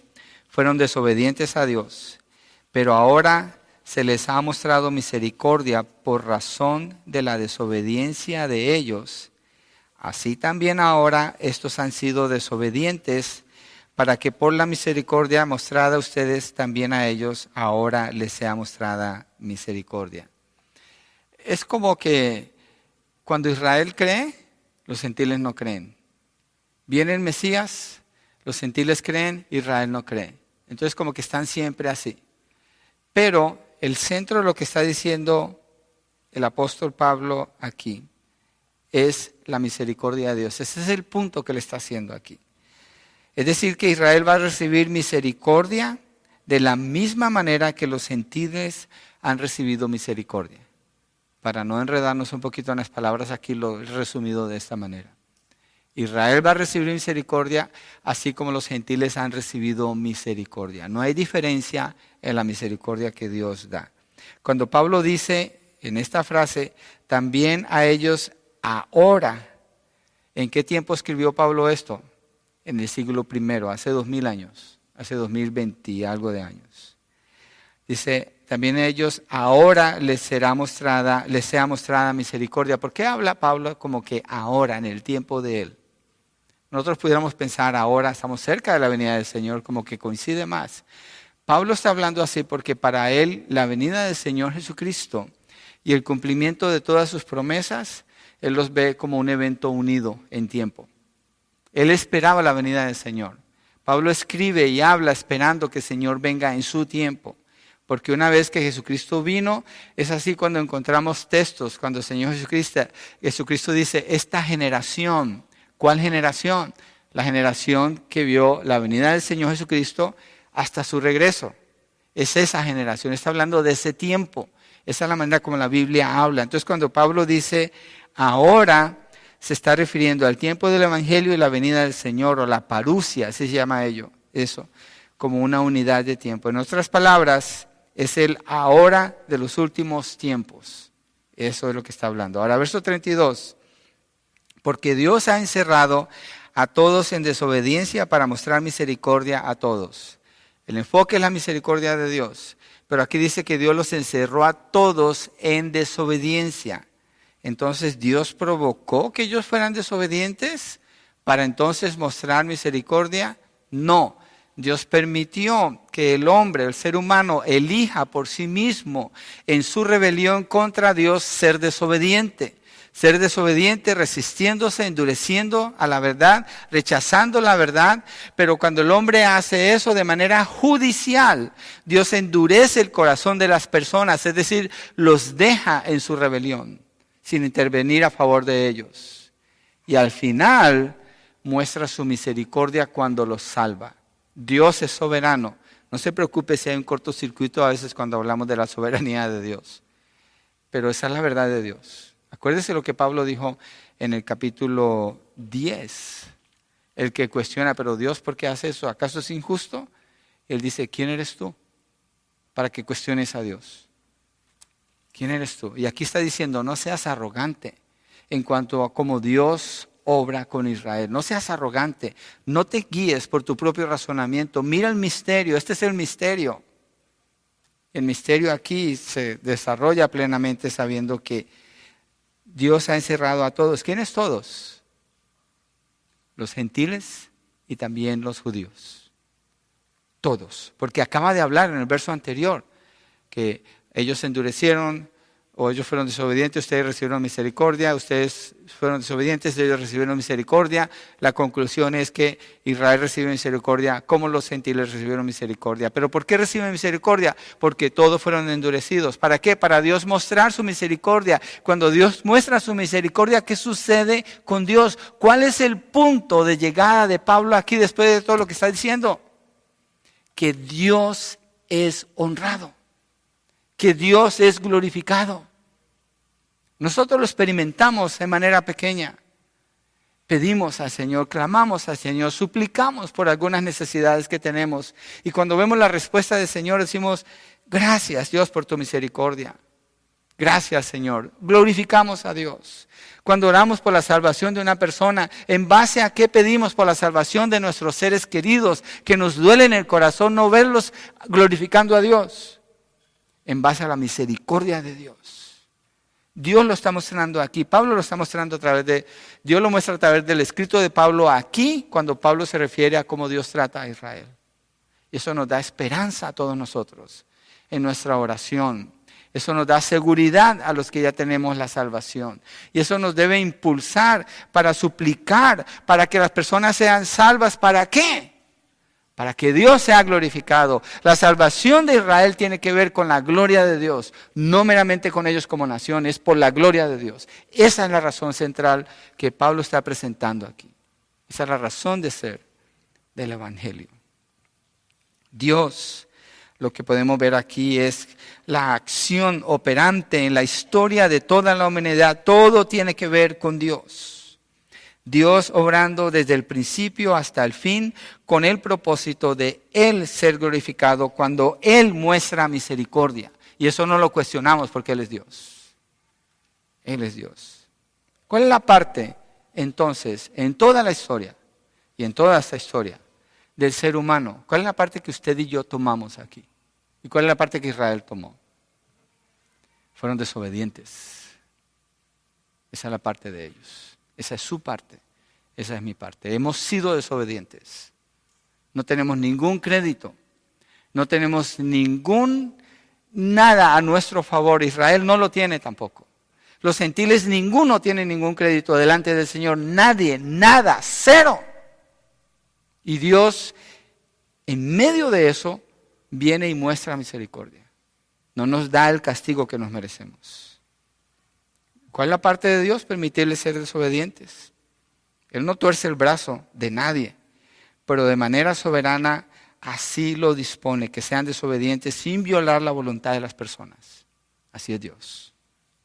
fueron desobedientes a Dios, pero ahora se les ha mostrado misericordia por razón de la desobediencia de ellos. Así también ahora estos han sido desobedientes para que por la misericordia mostrada a ustedes también a ellos ahora les sea mostrada misericordia. Es como que cuando Israel cree, los gentiles no creen. Viene el Mesías, los gentiles creen, Israel no cree. Entonces como que están siempre así. Pero el centro de lo que está diciendo el apóstol Pablo aquí es la misericordia de Dios. Ese es el punto que le está haciendo aquí. Es decir, que Israel va a recibir misericordia de la misma manera que los gentiles han recibido misericordia. Para no enredarnos un poquito en las palabras, aquí lo he resumido de esta manera. Israel va a recibir misericordia así como los gentiles han recibido misericordia. No hay diferencia en la misericordia que Dios da. Cuando Pablo dice en esta frase, también a ellos ahora, ¿en qué tiempo escribió Pablo esto? En el siglo primero, hace dos mil años, hace dos mil veinte y algo de años. Dice, también a ellos ahora les será mostrada, les sea mostrada misericordia. ¿Por qué habla Pablo como que ahora, en el tiempo de él? Nosotros pudiéramos pensar ahora, estamos cerca de la venida del Señor, como que coincide más. Pablo está hablando así porque para él la venida del Señor Jesucristo y el cumplimiento de todas sus promesas, él los ve como un evento unido en tiempo. Él esperaba la venida del Señor. Pablo escribe y habla esperando que el Señor venga en su tiempo. Porque una vez que Jesucristo vino, es así cuando encontramos textos, cuando el Señor Jesucristo, Jesucristo dice, esta generación ¿Cuál generación? La generación que vio la venida del Señor Jesucristo hasta su regreso. Es esa generación, está hablando de ese tiempo. Esa es la manera como la Biblia habla. Entonces cuando Pablo dice ahora, se está refiriendo al tiempo del Evangelio y la venida del Señor, o la parucia, así se llama ello, eso, como una unidad de tiempo. En otras palabras, es el ahora de los últimos tiempos. Eso es lo que está hablando. Ahora, verso 32 porque Dios ha encerrado a todos en desobediencia para mostrar misericordia a todos. El enfoque es la misericordia de Dios, pero aquí dice que Dios los encerró a todos en desobediencia. Entonces Dios provocó que ellos fueran desobedientes para entonces mostrar misericordia. No, Dios permitió que el hombre, el ser humano, elija por sí mismo en su rebelión contra Dios ser desobediente ser desobediente, resistiéndose, endureciendo a la verdad, rechazando la verdad. Pero cuando el hombre hace eso de manera judicial, Dios endurece el corazón de las personas, es decir, los deja en su rebelión, sin intervenir a favor de ellos. Y al final muestra su misericordia cuando los salva. Dios es soberano. No se preocupe si hay un cortocircuito a veces cuando hablamos de la soberanía de Dios. Pero esa es la verdad de Dios. Acuérdese lo que Pablo dijo en el capítulo 10. El que cuestiona, pero Dios, ¿por qué hace eso? ¿Acaso es injusto? Él dice, ¿quién eres tú? Para que cuestiones a Dios. ¿Quién eres tú? Y aquí está diciendo, no seas arrogante en cuanto a cómo Dios obra con Israel. No seas arrogante, no te guíes por tu propio razonamiento. Mira el misterio, este es el misterio. El misterio aquí se desarrolla plenamente sabiendo que Dios ha encerrado a todos. ¿Quiénes todos? Los gentiles y también los judíos. Todos. Porque acaba de hablar en el verso anterior que ellos endurecieron ellos fueron desobedientes, ustedes recibieron misericordia, ustedes fueron desobedientes, ellos recibieron misericordia. La conclusión es que Israel recibe misericordia como los gentiles recibieron misericordia. ¿Pero por qué reciben misericordia? Porque todos fueron endurecidos. ¿Para qué? Para Dios mostrar su misericordia. Cuando Dios muestra su misericordia, ¿qué sucede con Dios? ¿Cuál es el punto de llegada de Pablo aquí después de todo lo que está diciendo? Que Dios es honrado que Dios es glorificado. Nosotros lo experimentamos de manera pequeña. Pedimos al Señor, clamamos al Señor, suplicamos por algunas necesidades que tenemos. Y cuando vemos la respuesta del Señor decimos, gracias Dios por tu misericordia. Gracias Señor. Glorificamos a Dios. Cuando oramos por la salvación de una persona, ¿en base a qué pedimos por la salvación de nuestros seres queridos que nos duele en el corazón no verlos glorificando a Dios? en base a la misericordia de Dios. Dios lo está mostrando aquí, Pablo lo está mostrando a través de, Dios lo muestra a través del escrito de Pablo aquí, cuando Pablo se refiere a cómo Dios trata a Israel. Y eso nos da esperanza a todos nosotros en nuestra oración. Eso nos da seguridad a los que ya tenemos la salvación. Y eso nos debe impulsar para suplicar, para que las personas sean salvas. ¿Para qué? Para que Dios sea glorificado. La salvación de Israel tiene que ver con la gloria de Dios, no meramente con ellos como nación, es por la gloria de Dios. Esa es la razón central que Pablo está presentando aquí. Esa es la razón de ser del Evangelio. Dios, lo que podemos ver aquí es la acción operante en la historia de toda la humanidad. Todo tiene que ver con Dios. Dios obrando desde el principio hasta el fin con el propósito de Él ser glorificado cuando Él muestra misericordia. Y eso no lo cuestionamos porque Él es Dios. Él es Dios. ¿Cuál es la parte entonces en toda la historia y en toda esta historia del ser humano? ¿Cuál es la parte que usted y yo tomamos aquí? ¿Y cuál es la parte que Israel tomó? Fueron desobedientes. Esa es la parte de ellos. Esa es su parte, esa es mi parte. Hemos sido desobedientes. No tenemos ningún crédito, no tenemos ningún nada a nuestro favor. Israel no lo tiene tampoco. Los gentiles ninguno tiene ningún crédito delante del Señor. Nadie, nada, cero. Y Dios, en medio de eso, viene y muestra misericordia. No nos da el castigo que nos merecemos. ¿Cuál es la parte de Dios? Permitirles ser desobedientes. Él no tuerce el brazo de nadie, pero de manera soberana así lo dispone, que sean desobedientes sin violar la voluntad de las personas. Así es Dios.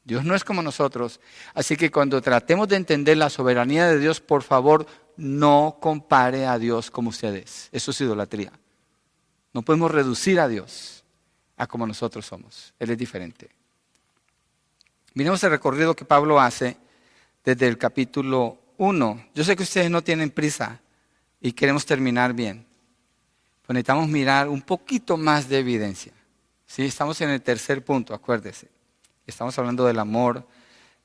Dios no es como nosotros. Así que cuando tratemos de entender la soberanía de Dios, por favor, no compare a Dios como ustedes. Eso es idolatría. No podemos reducir a Dios a como nosotros somos. Él es diferente. Miremos el recorrido que Pablo hace desde el capítulo 1. Yo sé que ustedes no tienen prisa y queremos terminar bien. Pero necesitamos mirar un poquito más de evidencia. ¿Sí? Estamos en el tercer punto, acuérdese. Estamos hablando del amor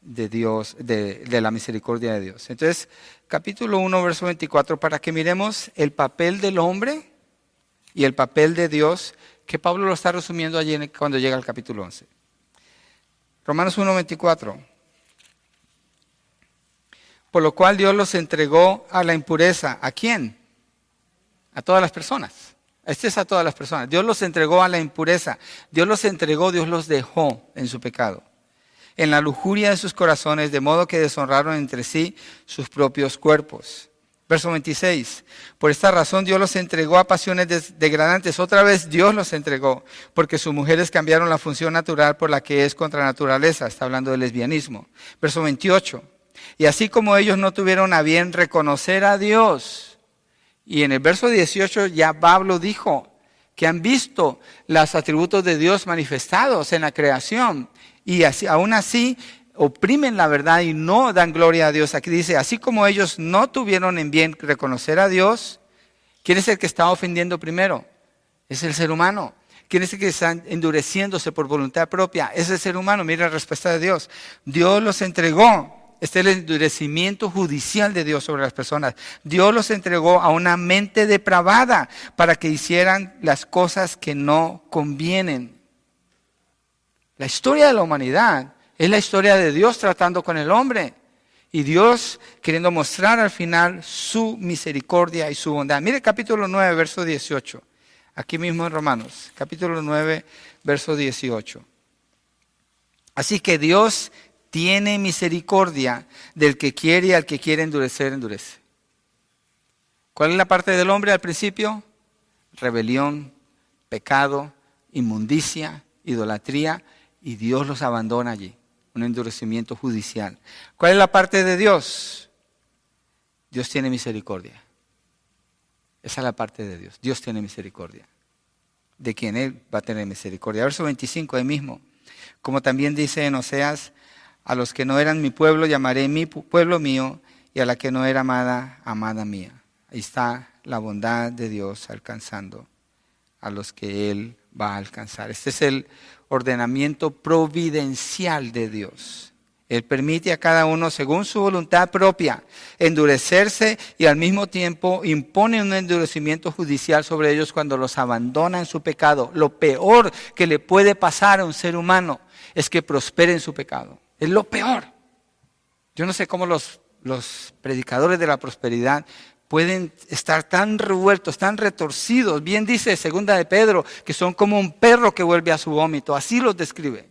de Dios, de, de, la misericordia de Dios. Entonces, capítulo 1, verso 24, para que miremos el papel del hombre y el papel de Dios, que Pablo lo está resumiendo allí cuando llega al capítulo 11. Romanos 1.24. Por lo cual Dios los entregó a la impureza. ¿A quién? A todas las personas. Este es a todas las personas. Dios los entregó a la impureza. Dios los entregó, Dios los dejó en su pecado. En la lujuria de sus corazones, de modo que deshonraron entre sí sus propios cuerpos Verso 26. Por esta razón Dios los entregó a pasiones degradantes. Otra vez Dios los entregó, porque sus mujeres cambiaron la función natural por la que es contra naturaleza. Está hablando del lesbianismo. Verso 28. Y así como ellos no tuvieron a bien reconocer a Dios. Y en el verso 18 ya Pablo dijo que han visto los atributos de Dios manifestados en la creación. Y así, aún así oprimen la verdad y no dan gloria a Dios. Aquí dice, así como ellos no tuvieron en bien reconocer a Dios, ¿quién es el que está ofendiendo primero? Es el ser humano. ¿Quién es el que está endureciéndose por voluntad propia? Es el ser humano. Mira la respuesta de Dios. Dios los entregó. Este es el endurecimiento judicial de Dios sobre las personas. Dios los entregó a una mente depravada para que hicieran las cosas que no convienen. La historia de la humanidad es la historia de Dios tratando con el hombre. Y Dios queriendo mostrar al final su misericordia y su bondad. Mire capítulo 9, verso 18. Aquí mismo en Romanos, capítulo 9, verso 18. Así que Dios tiene misericordia del que quiere y al que quiere endurecer, endurece. ¿Cuál es la parte del hombre al principio? Rebelión, pecado, inmundicia, idolatría, y Dios los abandona allí. Un endurecimiento judicial. ¿Cuál es la parte de Dios? Dios tiene misericordia. Esa es la parte de Dios. Dios tiene misericordia. De quien Él va a tener misericordia. Verso 25 ahí mismo. Como también dice en Oseas, a los que no eran mi pueblo llamaré mi pueblo mío y a la que no era amada, amada mía. Ahí está la bondad de Dios alcanzando a los que Él va a alcanzar. Este es el ordenamiento providencial de Dios. Él permite a cada uno, según su voluntad propia, endurecerse y al mismo tiempo impone un endurecimiento judicial sobre ellos cuando los abandona en su pecado. Lo peor que le puede pasar a un ser humano es que prospere en su pecado. Es lo peor. Yo no sé cómo los, los predicadores de la prosperidad pueden estar tan revueltos, tan retorcidos. Bien dice segunda de Pedro, que son como un perro que vuelve a su vómito. Así los describe.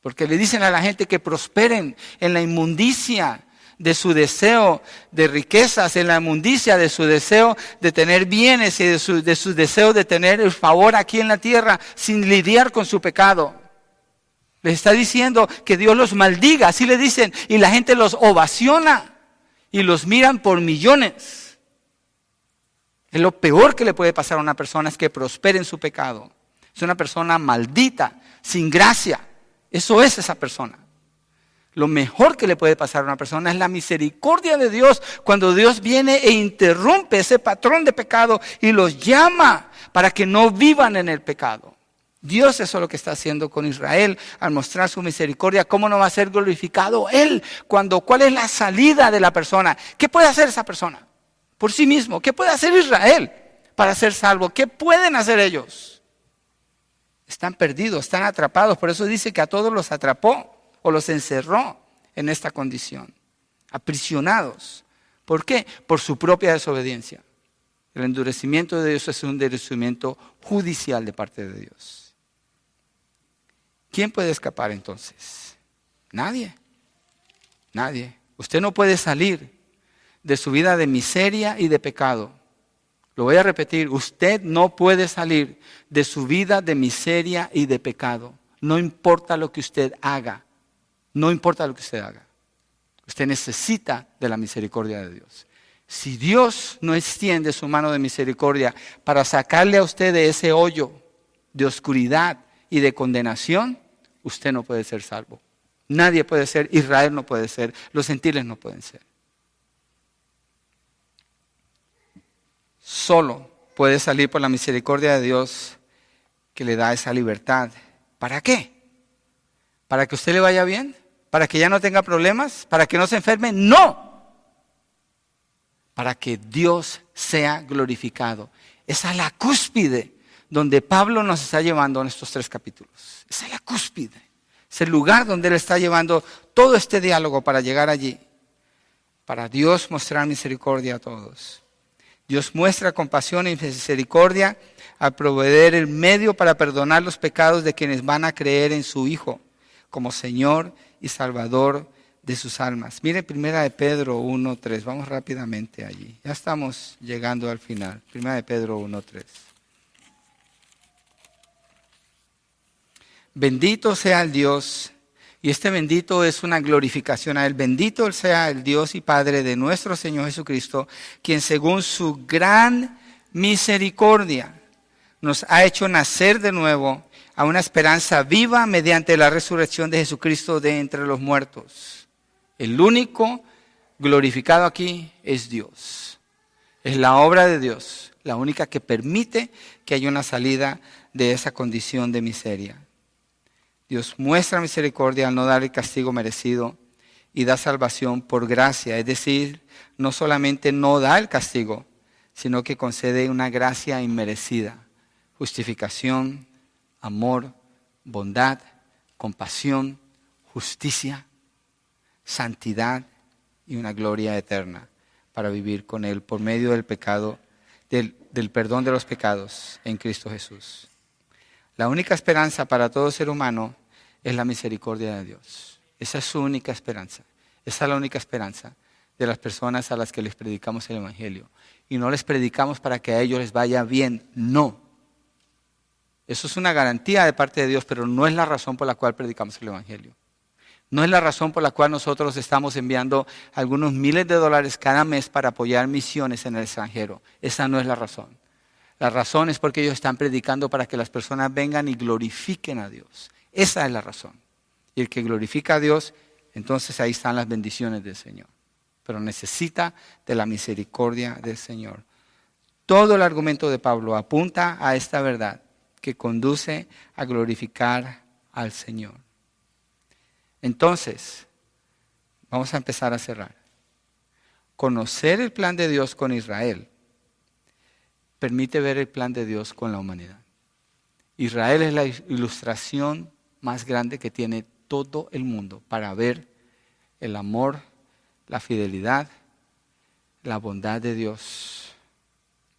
Porque le dicen a la gente que prosperen en la inmundicia de su deseo de riquezas, en la inmundicia de su deseo de tener bienes y de su, de su deseo de tener el favor aquí en la tierra sin lidiar con su pecado. Les está diciendo que Dios los maldiga, así le dicen, y la gente los ovaciona y los miran por millones. Es lo peor que le puede pasar a una persona es que prospere en su pecado. Es una persona maldita, sin gracia. Eso es esa persona. Lo mejor que le puede pasar a una persona es la misericordia de Dios cuando Dios viene e interrumpe ese patrón de pecado y los llama para que no vivan en el pecado. Dios es lo que está haciendo con Israel al mostrar su misericordia. ¿Cómo no va a ser glorificado Él? Cuando, ¿Cuál es la salida de la persona? ¿Qué puede hacer esa persona? Por sí mismo. ¿Qué puede hacer Israel para ser salvo? ¿Qué pueden hacer ellos? Están perdidos, están atrapados. Por eso dice que a todos los atrapó o los encerró en esta condición. Aprisionados. ¿Por qué? Por su propia desobediencia. El endurecimiento de Dios es un endurecimiento judicial de parte de Dios. ¿Quién puede escapar entonces? Nadie. Nadie. Usted no puede salir de su vida de miseria y de pecado lo voy a repetir, usted no puede salir de su vida de miseria y de pecado. No importa lo que usted haga, no importa lo que usted haga. Usted necesita de la misericordia de Dios. Si Dios no extiende su mano de misericordia para sacarle a usted de ese hoyo de oscuridad y de condenación, usted no puede ser salvo. Nadie puede ser, Israel no puede ser, los gentiles no pueden ser. solo puede salir por la misericordia de Dios que le da esa libertad. ¿Para qué? ¿Para que usted le vaya bien? ¿Para que ya no tenga problemas? ¿Para que no se enferme? No. Para que Dios sea glorificado. Esa es la cúspide donde Pablo nos está llevando en estos tres capítulos. Esa es la cúspide. Es el lugar donde Él está llevando todo este diálogo para llegar allí. Para Dios mostrar misericordia a todos. Dios muestra compasión y misericordia al proveer el medio para perdonar los pecados de quienes van a creer en su Hijo como Señor y Salvador de sus almas. Mire primera de Pedro 1.3, vamos rápidamente allí. Ya estamos llegando al final. Primera de Pedro 1.3. Bendito sea el Dios y este bendito es una glorificación a Él. Bendito sea el Dios y Padre de nuestro Señor Jesucristo, quien según su gran misericordia nos ha hecho nacer de nuevo a una esperanza viva mediante la resurrección de Jesucristo de entre los muertos. El único glorificado aquí es Dios. Es la obra de Dios, la única que permite que haya una salida de esa condición de miseria. Dios muestra misericordia al no dar el castigo merecido y da salvación por gracia. Es decir, no solamente no da el castigo, sino que concede una gracia inmerecida. Justificación, amor, bondad, compasión, justicia, santidad y una gloria eterna para vivir con Él por medio del pecado, del, del perdón de los pecados en Cristo Jesús. La única esperanza para todo ser humano es la misericordia de Dios. Esa es su única esperanza. Esa es la única esperanza de las personas a las que les predicamos el Evangelio. Y no les predicamos para que a ellos les vaya bien, no. Eso es una garantía de parte de Dios, pero no es la razón por la cual predicamos el Evangelio. No es la razón por la cual nosotros estamos enviando algunos miles de dólares cada mes para apoyar misiones en el extranjero. Esa no es la razón. La razón es porque ellos están predicando para que las personas vengan y glorifiquen a Dios. Esa es la razón. Y el que glorifica a Dios, entonces ahí están las bendiciones del Señor pero necesita de la misericordia del Señor. Todo el argumento de Pablo apunta a esta verdad que conduce a glorificar al Señor. Entonces, vamos a empezar a cerrar. Conocer el plan de Dios con Israel permite ver el plan de Dios con la humanidad. Israel es la ilustración más grande que tiene todo el mundo para ver el amor la fidelidad, la bondad de Dios,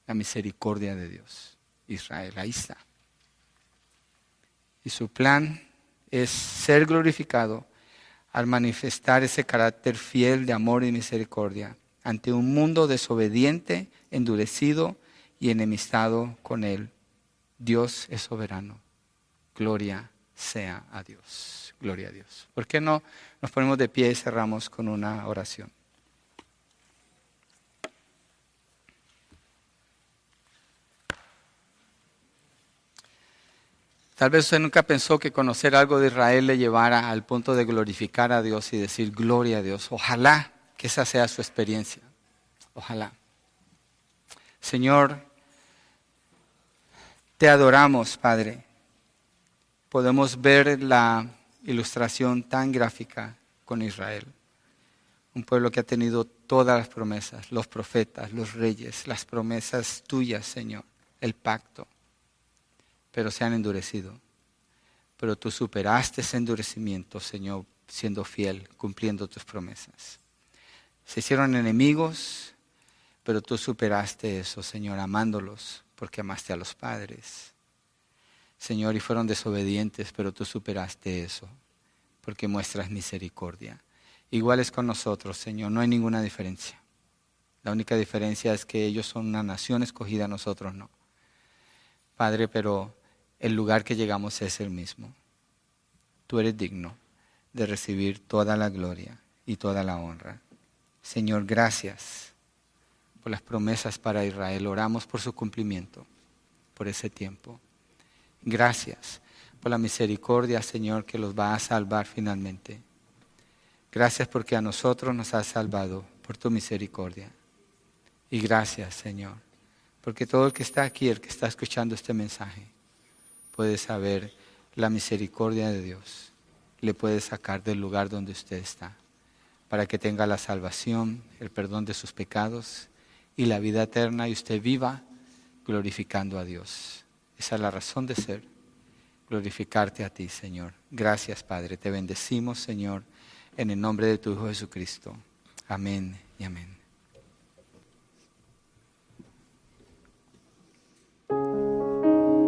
la misericordia de Dios. Israel, ahí está. Y su plan es ser glorificado al manifestar ese carácter fiel de amor y misericordia ante un mundo desobediente, endurecido y enemistado con él. Dios es soberano. Gloria sea a Dios. Gloria a Dios. ¿Por qué no nos ponemos de pie y cerramos con una oración? Tal vez usted nunca pensó que conocer algo de Israel le llevara al punto de glorificar a Dios y decir gloria a Dios. Ojalá que esa sea su experiencia. Ojalá. Señor, te adoramos, Padre podemos ver la ilustración tan gráfica con Israel. Un pueblo que ha tenido todas las promesas, los profetas, los reyes, las promesas tuyas, Señor, el pacto, pero se han endurecido. Pero tú superaste ese endurecimiento, Señor, siendo fiel, cumpliendo tus promesas. Se hicieron enemigos, pero tú superaste eso, Señor, amándolos, porque amaste a los padres. Señor, y fueron desobedientes, pero tú superaste eso, porque muestras misericordia. Igual es con nosotros, Señor, no hay ninguna diferencia. La única diferencia es que ellos son una nación escogida, nosotros no. Padre, pero el lugar que llegamos es el mismo. Tú eres digno de recibir toda la gloria y toda la honra. Señor, gracias por las promesas para Israel. Oramos por su cumplimiento, por ese tiempo. Gracias por la misericordia, Señor, que los va a salvar finalmente. Gracias porque a nosotros nos has salvado por tu misericordia. Y gracias, Señor, porque todo el que está aquí, el que está escuchando este mensaje, puede saber la misericordia de Dios. Le puede sacar del lugar donde usted está, para que tenga la salvación, el perdón de sus pecados y la vida eterna y usted viva glorificando a Dios. Esa es la razón de ser, glorificarte a ti, Señor. Gracias, Padre. Te bendecimos, Señor, en el nombre de tu Hijo Jesucristo. Amén y amén.